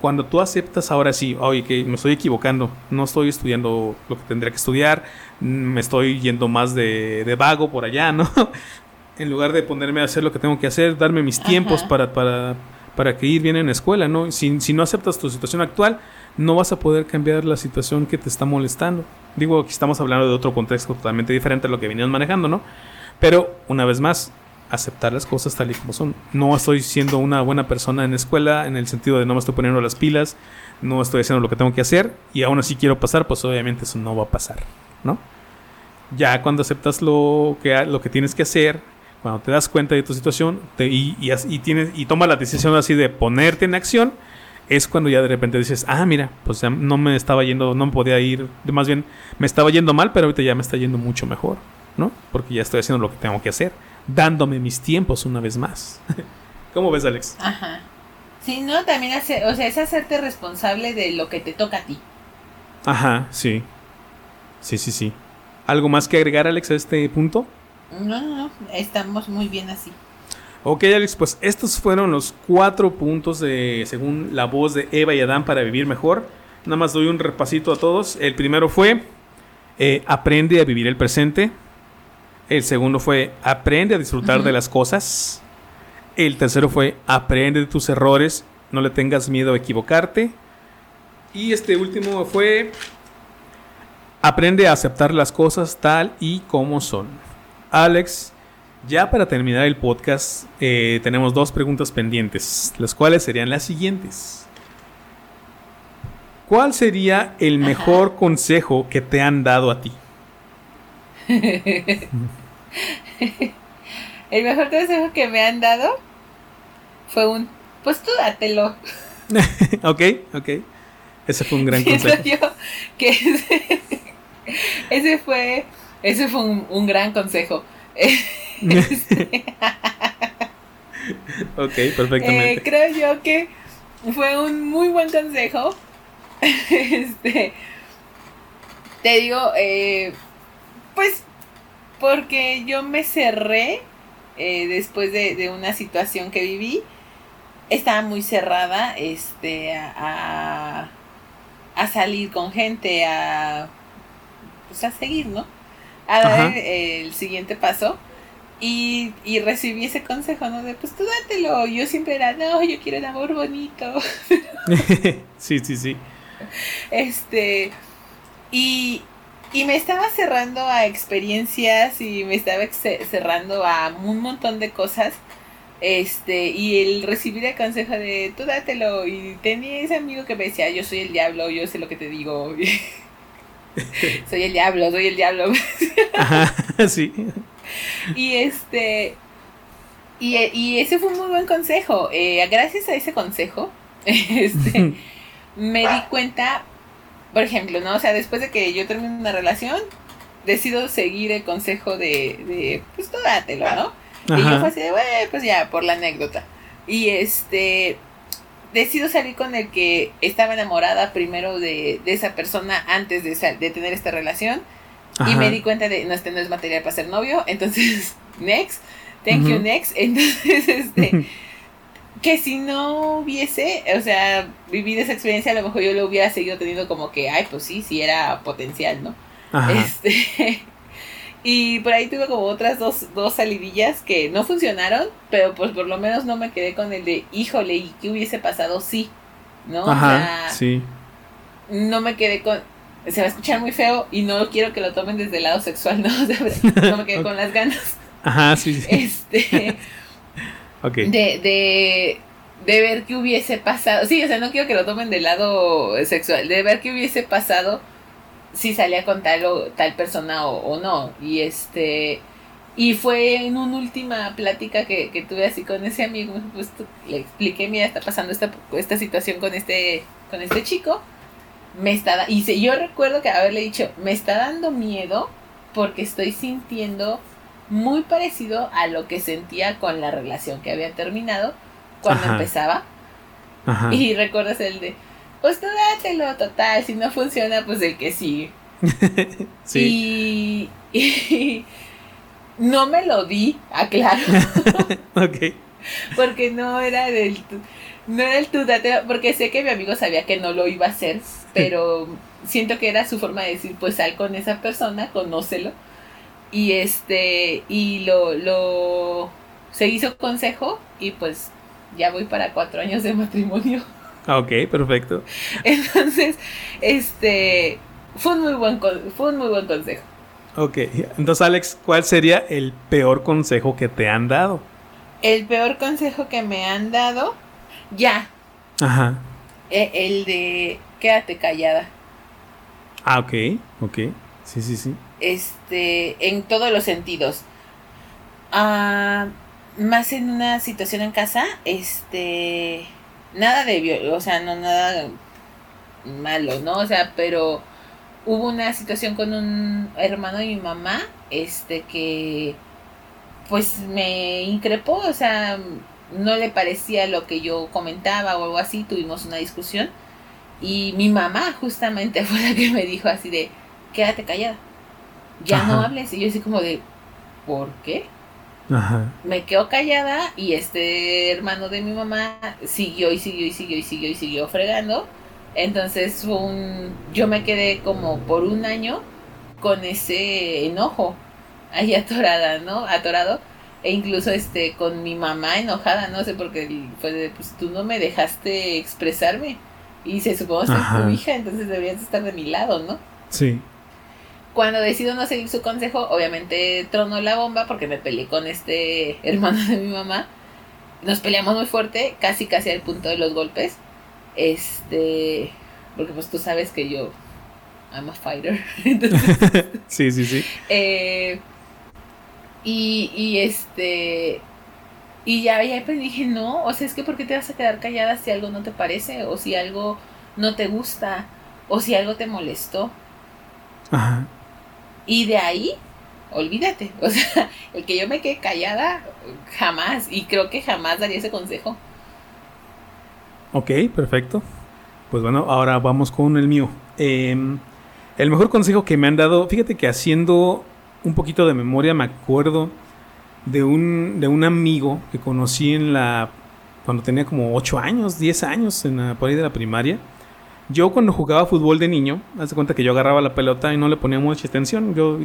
Cuando tú aceptas ahora sí, oye, que me estoy equivocando, no estoy estudiando lo que tendría que estudiar, me estoy yendo más de, de vago por allá, ¿no? en lugar de ponerme a hacer lo que tengo que hacer, darme mis tiempos para, para para que ir bien en la escuela, ¿no? Si, si no aceptas tu situación actual, no vas a poder cambiar la situación que te está molestando. Digo, aquí estamos hablando de otro contexto totalmente diferente a lo que venías manejando, ¿no? Pero, una vez más, aceptar las cosas tal y como son. No estoy siendo una buena persona en la escuela en el sentido de no me estoy poniendo las pilas, no estoy haciendo lo que tengo que hacer y aún así quiero pasar, pues obviamente eso no va a pasar, ¿no? Ya cuando aceptas lo que, lo que tienes que hacer, cuando te das cuenta de tu situación y, y, tienes, y tomas la decisión así de ponerte en acción, es cuando ya de repente dices, ah, mira, pues ya no me estaba yendo, no me podía ir, más bien me estaba yendo mal, pero ahorita ya me está yendo mucho mejor, ¿no? Porque ya estoy haciendo lo que tengo que hacer, dándome mis tiempos una vez más. ¿Cómo ves, Alex? Ajá. Sí, no, también hace, o sea, es hacerte responsable de lo que te toca a ti. Ajá, sí. Sí, sí, sí. ¿Algo más que agregar, Alex, a este punto? No, no, no, estamos muy bien así. Ok, Alex, pues estos fueron los cuatro puntos de, según la voz de Eva y Adán para vivir mejor. Nada más doy un repasito a todos. El primero fue eh, aprende a vivir el presente. El segundo fue aprende a disfrutar de las cosas. El tercero fue aprende de tus errores. No le tengas miedo a equivocarte. Y este último fue aprende a aceptar las cosas tal y como son. Alex, ya para terminar el podcast, eh, tenemos dos preguntas pendientes, las cuales serían las siguientes. ¿Cuál sería el mejor consejo que te han dado a ti? el mejor consejo que me han dado fue un, pues tú dátelo. ok, ok. Ese fue un gran consejo. Yo que ese, fue, ese fue un gran consejo. ok, perfectamente. Eh, creo yo que fue un muy buen consejo. este, te digo, eh, pues porque yo me cerré eh, después de, una situación que viví. Estaba muy cerrada este, a, a salir con gente, a, pues a seguir, ¿no? a dar el, siguiente paso. Y, y, recibí ese consejo, ¿no? De pues tú dátelo. Yo siempre era, no, yo quiero el amor bonito. sí, sí, sí. Este. Y, y me estaba cerrando a experiencias y me estaba cerrando a un montón de cosas. Este, y el recibir el consejo de tú dátelo. Y tenía ese amigo que me decía, yo soy el diablo, yo sé lo que te digo. soy el diablo, soy el diablo. Ajá, sí. Y este. Y, ese fue un muy buen consejo. Eh, gracias a ese consejo, este, me di cuenta, por ejemplo, ¿no? O sea, después de que yo termino una relación, decido seguir el consejo de, de pues tú dátelo, ¿no? Y yo fue así de, pues ya, por la anécdota. Y este, decido salir con el que estaba enamorada primero de, esa persona antes de, de tener esta relación. Y me di cuenta de, no, este no es material para ser novio. Entonces, next. Thank you, next. Entonces, este... que si no hubiese, o sea, vivido esa experiencia, a lo mejor yo lo hubiera seguido teniendo como que, ay, pues sí, sí era potencial, ¿no? Este, y por ahí tuve como otras dos, dos salidillas que no funcionaron, pero pues por lo menos no me quedé con el de, híjole, ¿y qué hubiese pasado? Sí, ¿no? Ajá, sí. No me quedé con, se va a escuchar muy feo y no quiero que lo tomen desde el lado sexual, ¿no? no me quedé con las ganas. Ajá, sí, sí. Este, okay. de, de, de ver qué hubiese pasado. Sí, o sea, no quiero que lo tomen del lado sexual, de ver qué hubiese pasado si salía con tal o tal persona o, no. Y este y fue en una última plática que, que tuve así con ese amigo, pues le expliqué, mira, está pasando esta, esta situación con este, con este chico. Me está y yo recuerdo que haberle dicho, me está dando miedo porque estoy sintiendo muy parecido a lo que sentía con la relación que había terminado cuando empezaba. Y recuerdas el de, pues tú dátelo, total, si no funciona, pues el que sigue. sí. Y, no me lo di, aclaro. ok. Porque no era del no era el tú dátelo, porque sé que mi amigo sabía que no lo iba a hacer, pero siento que era su forma de decir, pues sal con esa persona, conócelo. Y este, y lo, lo, se hizo consejo y pues ya voy para cuatro años de matrimonio. Ah, ok, perfecto. Entonces, este, fue un muy buen, fue un muy buen consejo. Ok, entonces Alex, ¿cuál sería el peor consejo que te han dado? El peor consejo que me han dado, ya. Ajá. E, el, de quédate callada. Ah, ok, ok. Sí, sí, sí. Este, en todos los sentidos. Ah, más en una situación en casa, este nada de, o sea, no nada malo, ¿no? O sea, pero hubo una situación con un hermano de mi mamá, este, que pues me increpó, o sea, no le parecía lo que yo comentaba o algo así, tuvimos una discusión y mi mamá justamente fue la que me dijo así de, quédate callada, ya no hables, y yo así como de, ¿por qué? Ajá. Me quedo callada y este hermano de mi mamá siguió y siguió y siguió y siguió y siguió fregando. Entonces fue un, yo me quedé como por un año con ese enojo ahí atorada, ¿no? Atorado. E incluso este con mi mamá enojada, no sé, porque fue de, pues tú no me dejaste expresarme. Y se supone que es tu hija, entonces deberías estar de mi lado, ¿no? Sí. Cuando decido no seguir su consejo, obviamente trono la bomba porque me peleé con este hermano de mi mamá. Nos peleamos muy fuerte, casi casi al punto de los golpes. Este, porque pues tú sabes que yo I'm a fighter. sí, sí, sí. Eh, y, y este y ya, ya pues dije, no, o sea, es que ¿por qué te vas a quedar callada si algo no te parece? O si algo no te gusta, o si algo te molestó. Ajá. Y de ahí, olvídate. O sea, el que yo me quede callada, jamás. Y creo que jamás daría ese consejo. Ok, perfecto. Pues bueno, ahora vamos con el mío. Em, el mejor consejo que me han dado, fíjate que haciendo un poquito de memoria me acuerdo de un, de un amigo que conocí en la cuando tenía como 8 años, 10 años, en la, por ahí de la primaria. Yo cuando jugaba fútbol de niño, hace cuenta que yo agarraba la pelota y no le ponía mucha atención. Yo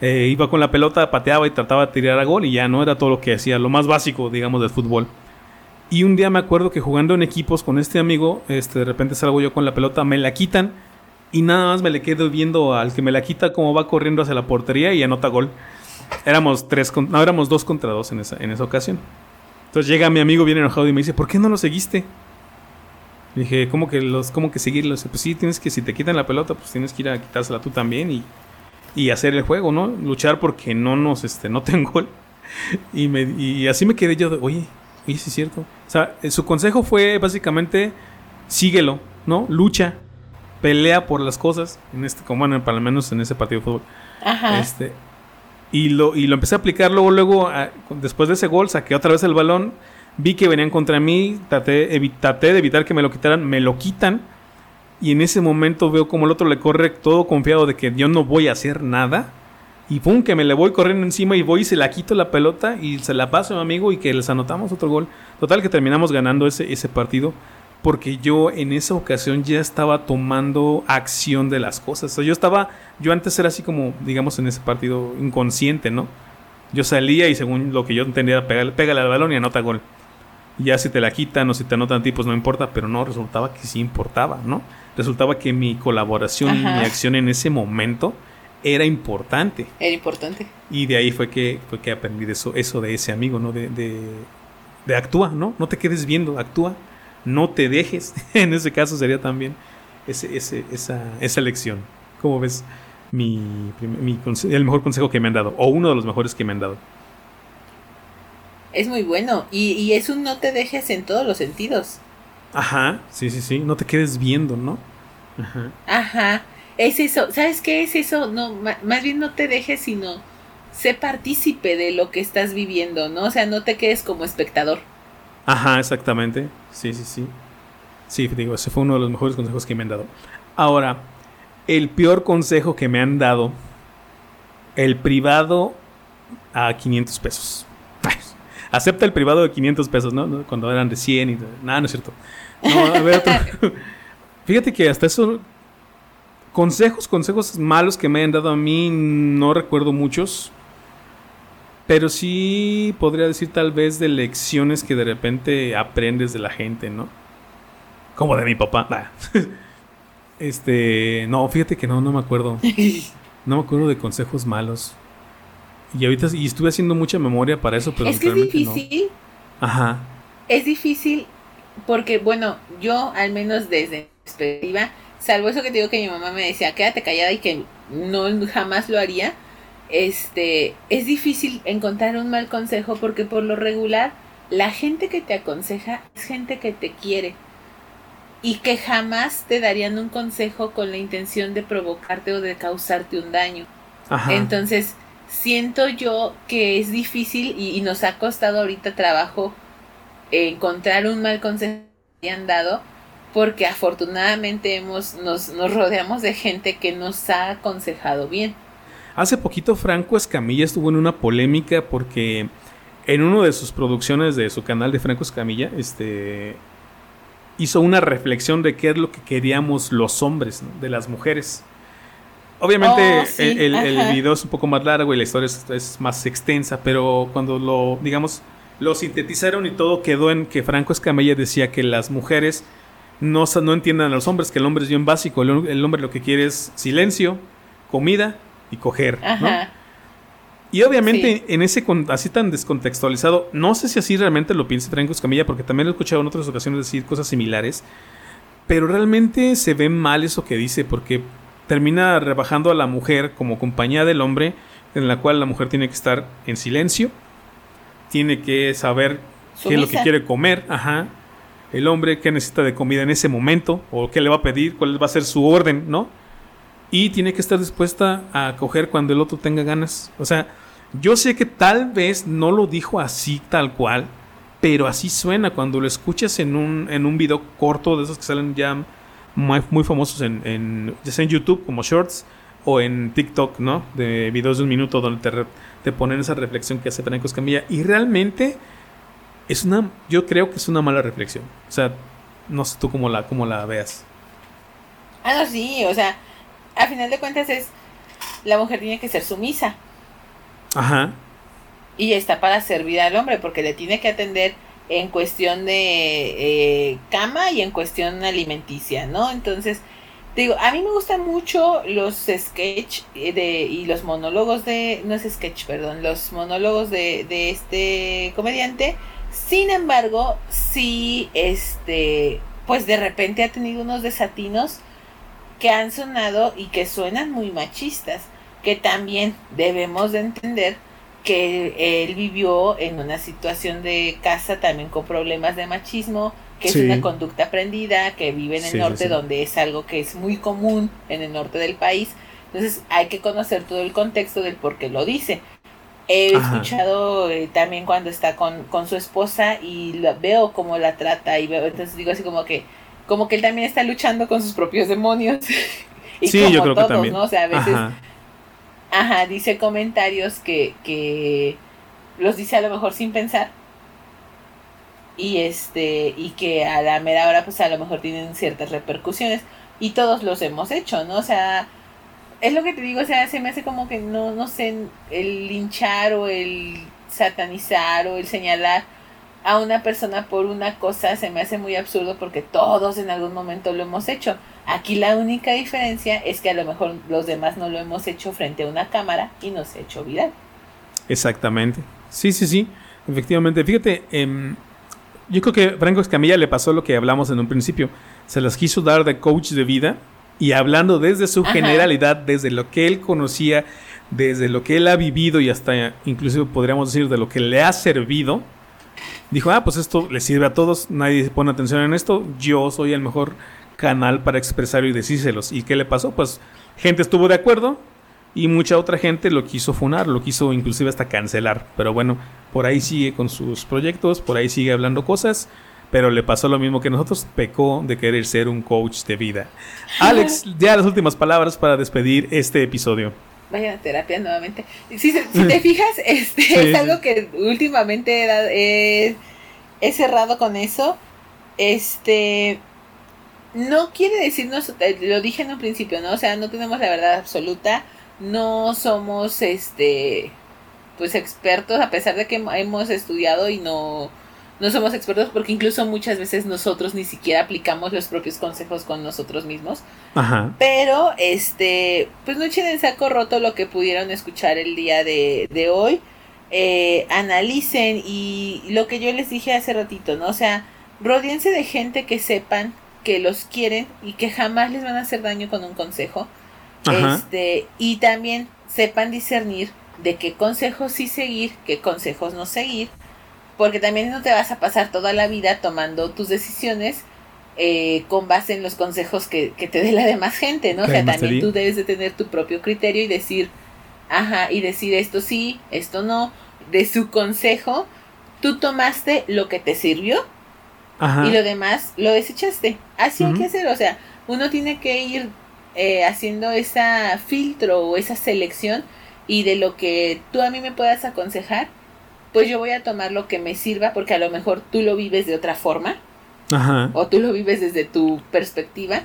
eh, iba con la pelota, pateaba y trataba de tirar a gol y ya no era todo lo que hacía, lo más básico, digamos, del fútbol. Y un día me acuerdo que jugando en equipos con este amigo, este, de repente salgo yo con la pelota, me la quitan y nada más me le quedo viendo al que me la quita como va corriendo hacia la portería y anota gol. Éramos tres, no, éramos dos contra dos en esa, en esa ocasión. Entonces llega mi amigo bien enojado y me dice, ¿por qué no lo seguiste? Dije, ¿cómo que los, cómo que seguirlos? Pues sí, tienes que, si te quitan la pelota, pues tienes que ir a quitársela tú también y, y hacer el juego, ¿no? Luchar porque no nos, este, no tengo gol. Y, me, y así me quedé yo de, oye, oye, sí es cierto. O sea, eh, su consejo fue básicamente, síguelo, ¿no? Lucha, pelea por las cosas, en este, como bueno, para al menos en ese partido de fútbol. Ajá. Este, y lo, y lo empecé a aplicar luego, luego, después de ese gol, saqué otra vez el balón, vi que venían contra mí, traté, de evitar que me lo quitaran, me lo quitan. Y en ese momento veo como el otro le corre todo confiado de que yo no voy a hacer nada. Y pum, que me le voy corriendo encima y voy y se la quito la pelota y se la paso a mi amigo y que les anotamos otro gol. Total que terminamos ganando ese, ese partido porque yo en esa ocasión ya estaba tomando acción de las cosas. yo estaba, yo antes era así como, digamos, en ese partido inconsciente, ¿no? Yo salía y según lo que yo entendía, pégale, pégale al balón y anota gol. Ya si te la quitan o si te anotan tipos, no importa, pero no, resultaba que sí importaba, ¿no? Resultaba que mi colaboración y mi acción en ese momento era importante. Era importante. Y de ahí fue que, fue que aprendí eso, eso de ese amigo, ¿no? De, de, de actúa, ¿no? No te quedes viendo, actúa no te dejes. en ese caso sería también ese, ese, esa, esa lección. ¿Cómo ves mi, mi, el mejor consejo que me han dado? O uno de los mejores que me han dado. Es muy bueno. Y, y es un no te dejes en todos los sentidos. Ajá, sí, sí, sí. No te quedes viendo, ¿no? Ajá. Ajá. Es eso. ¿Sabes qué es eso? No, más bien no te dejes, sino sé partícipe de lo que estás viviendo, ¿no? O sea, no te quedes como espectador. Ajá, exactamente. Sí, sí, sí. Sí, digo, ese fue uno de los mejores consejos que me han dado. Ahora, el peor consejo que me han dado, el privado a 500 pesos. Acepta el privado de 500 pesos, ¿no? Cuando eran de 100 y... Nada, no es cierto. No, a ver, otro. Fíjate que hasta eso... Consejos, consejos malos que me han dado a mí, no recuerdo muchos. Pero sí podría decir tal vez de lecciones que de repente aprendes de la gente, ¿no? Como de mi papá. Este, no, fíjate que no, no me acuerdo. No me acuerdo de consejos malos. Y ahorita y estuve haciendo mucha memoria para eso, pero es que es difícil. Ajá. Es difícil porque bueno, yo al menos desde mi perspectiva, salvo eso que te digo que mi mamá me decía, "Quédate callada" y que no jamás lo haría este, es difícil encontrar un mal consejo porque por lo regular la gente que te aconseja es gente que te quiere y que jamás te darían un consejo con la intención de provocarte o de causarte un daño. Entonces, siento yo que es difícil y, nos ha costado ahorita trabajo encontrar un mal consejo que hayan dado porque afortunadamente hemos, nos, nos rodeamos de gente que nos ha aconsejado bien. Hace poquito Franco Escamilla estuvo en una polémica porque en una de sus producciones de su canal de Franco Escamilla, este hizo una reflexión de qué es lo que queríamos los hombres, de las mujeres. Obviamente oh, el, video es un poco más largo y la historia es, más extensa, pero cuando lo, digamos, lo sintetizaron y todo quedó en que Franco Escamilla decía que las mujeres no, no entiendan a los hombres, que el hombre es bien básico, el, hombre lo que quiere es silencio, comida y coger. Y obviamente en ese así tan descontextualizado, no sé si así realmente lo piensa Franco Escamilla, porque también lo he escuchado en otras ocasiones decir cosas similares, pero realmente se ve mal eso que dice, porque termina rebajando a la mujer como compañía del hombre, en la cual la mujer tiene que estar en silencio, tiene que saber qué es lo que quiere comer, ajá, el hombre qué necesita de comida en ese momento, o qué le va a pedir, cuál va a ser su orden, ¿no? Y tiene que estar dispuesta a coger cuando el otro tenga ganas. O sea, yo sé que tal vez no lo dijo así tal cual, pero así suena cuando lo escuchas en un, en un video corto de esos que salen ya muy, muy famosos en, en, ya sea en YouTube como Shorts o en TikTok, ¿no? De videos de un minuto donde te, te ponen esa reflexión que hace Franco Escamilla. Y realmente es una, yo creo que es una mala reflexión. O sea, no sé tú cómo la, cómo la veas. Ah, no, sí, o sea, a final de cuentas es, la mujer tiene que ser sumisa. Ajá. Y está para servir al hombre porque le tiene que atender en cuestión de eh, cama y en cuestión alimenticia, ¿no? Entonces, digo, a mí me gustan mucho los sketch eh, de, y los monólogos de, no es sketch, perdón, los monólogos de, de este comediante. Sin embargo, sí, este, pues de repente ha tenido unos desatinos que han sonado y que suenan muy machistas que también debemos de entender que él vivió en una situación de casa también con problemas de machismo, que es una conducta aprendida, que vive en el norte donde es algo que es muy común en el norte del país. Entonces hay que conocer todo el contexto del por qué lo dice. He escuchado eh, también cuando está con, con su esposa y veo cómo la trata y veo, entonces digo así como que como que él también está luchando con sus propios demonios. y sí, yo creo que también. ¿no? O sea, a veces Ajá, dice comentarios que, que los dice a lo mejor sin pensar. Y este, y que a la mera hora, pues a lo mejor tienen ciertas repercusiones. Y todos los hemos hecho, ¿no? O sea, es lo que te digo, o sea, se me hace como que no, no sé, el linchar o el satanizar o el señalar a una persona por una cosa se me hace muy absurdo porque todos en algún momento lo hemos hecho. Aquí la única diferencia es que a lo mejor los demás no lo hemos hecho frente a una cámara y nos ha hecho viral. Exactamente. Sí, sí, sí. Efectivamente. Fíjate, em, yo creo que Franco Escamilla le pasó lo que hablamos en un principio. Se las quiso dar de coach de vida y hablando desde su generalidad, desde lo que él conocía, desde lo que él ha vivido y hasta inclusive podríamos decir de lo que le ha servido dijo, ah, pues esto le sirve a todos, nadie pone atención en esto, yo soy el mejor canal para expresarlo y decírselos. ¿Y qué le pasó? Pues gente estuvo de acuerdo y mucha otra gente lo quiso funar, lo quiso inclusive hasta cancelar. Pero bueno, por ahí sigue con sus proyectos, por ahí sigue hablando cosas. Pero le pasó lo mismo que nosotros, pecó de querer ser un coach de vida. Alex, ya las últimas palabras para despedir este episodio vayan a terapia nuevamente. Si, te fijas, este es algo que últimamente he, he, cerrado con eso. Este no quiere decirnos, eh, lo dije en un principio, ¿no? O sea, no tenemos la verdad absoluta, no somos este pues expertos, a pesar de que hemos estudiado y no no somos expertos porque incluso muchas veces nosotros ni siquiera aplicamos los propios consejos con nosotros mismos. Ajá. Pero, este, pues no echen en saco roto lo que pudieron escuchar el día de, de hoy. Eh, analicen y lo que yo les dije hace ratito, ¿no? O sea, rodeense de gente que sepan que los quieren y que jamás les van a hacer daño con un consejo. Este, y también sepan discernir de qué consejos sí seguir, qué consejos no seguir porque también no te vas a pasar toda la vida tomando tus decisiones eh, con base en los consejos que, te dé la demás gente, ¿no? O sea, también tú debes de tener tu propio criterio y decir, ajá, y decir esto sí, esto no, de su consejo, tú tomaste lo que te sirvió y lo demás lo desechaste. Así hay que hacer, o sea, uno tiene que ir eh, haciendo esa filtro o esa selección y de lo que tú a mí me puedas aconsejar, pues yo voy a tomar lo que me sirva porque a lo mejor tú lo vives de otra forma o tú lo vives desde tu perspectiva.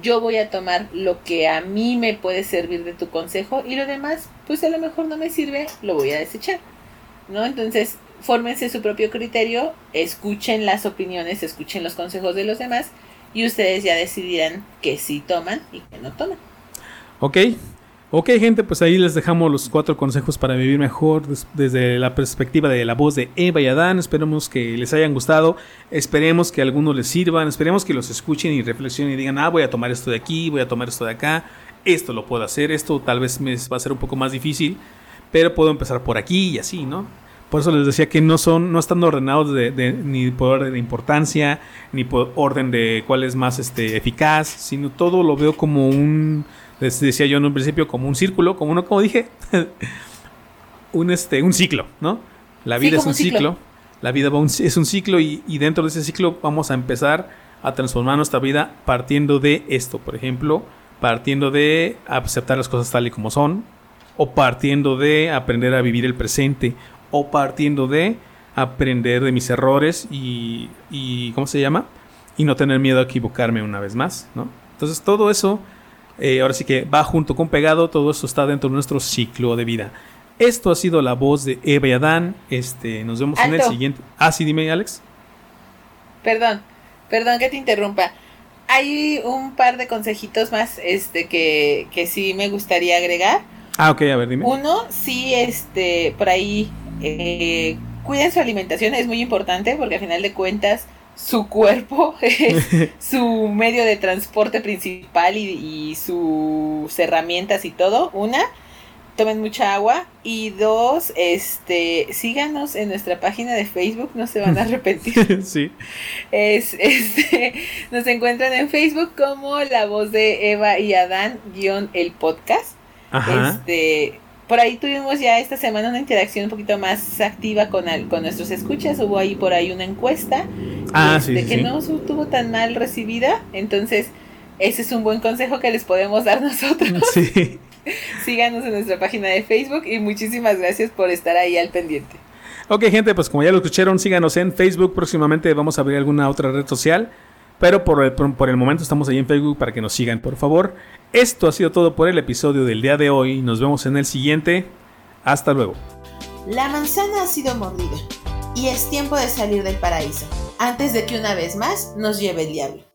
Yo voy a tomar lo que a mí me puede servir de tu consejo y lo demás, pues a lo mejor no me sirve, lo voy a desechar. ¿No? Entonces, fórmense su propio criterio, escuchen las opiniones, escuchen los consejos de los demás y ustedes ya decidirán que sí toman y que no toman. Ok, ok gente, pues ahí les dejamos los cuatro consejos para vivir mejor desde la perspectiva de la voz de Eva y Adán. Esperemos que les hayan gustado, esperemos que algunos les sirvan, esperemos que los escuchen y reflexionen y digan, ah, voy a tomar esto de aquí, voy a tomar esto de acá, esto lo puedo hacer, esto tal vez me va a ser un poco más difícil, pero puedo empezar por aquí y así, ¿no? Por eso les decía que no son, no están ordenados de, ni por orden de importancia, ni por orden de cuál es más este, eficaz, sino todo lo veo como un, les decía yo en un principio, como un círculo, como uno, como dije, un, este, un ciclo, ¿no? La vida es un ciclo. la vida es un ciclo y, y dentro de ese ciclo vamos a empezar a transformar nuestra vida partiendo de esto, por ejemplo, partiendo de aceptar las cosas tal y como son, o partiendo de aprender a vivir el presente, o partiendo de aprender de mis errores y, y, ¿cómo se llama? Y no tener miedo a equivocarme una vez más, ¿no? Entonces todo eso, eh, ahora sí que va junto con pegado, todo eso está dentro de nuestro ciclo de vida. Esto ha sido la voz de Eva y Adán. Este, nos vemos en el siguiente. Ah, sí, dime, Alex. Perdón, perdón que te interrumpa. Hay un par de consejitos más este, que, que sí me gustaría agregar. Ah, ok, a ver, dime. Uno, sí, este, por ahí eh, cuiden su alimentación, es muy importante porque al final de cuentas su cuerpo es su medio de transporte principal y, sus herramientas y todo. Una, tomen mucha agua y dos, este, síganos en nuestra página de Facebook, no se van a arrepentir. sí. Es, este, nos encuentran en Facebook como La Voz de Eva y Adán guion el podcast. Este, por ahí tuvimos ya esta semana una interacción un poquito más activa con, con nuestros escuchas. Hubo ahí por ahí una encuesta ah, de que no estuvo tan mal recibida. Entonces, ese es un buen consejo que les podemos dar nosotros. Sí. Síganos en nuestra página de Facebook y muchísimas gracias por estar ahí al pendiente. Ok, gente, pues como ya lo escucharon, síganos en Facebook. Próximamente vamos a abrir alguna otra red social. Pero por el, momento estamos ahí en Facebook para que nos sigan, por favor. Esto ha sido todo por el episodio del día de hoy. Nos vemos en el siguiente. Hasta luego. La manzana ha sido mordida y es tiempo de salir del paraíso, antes de que una vez más nos lleve el diablo.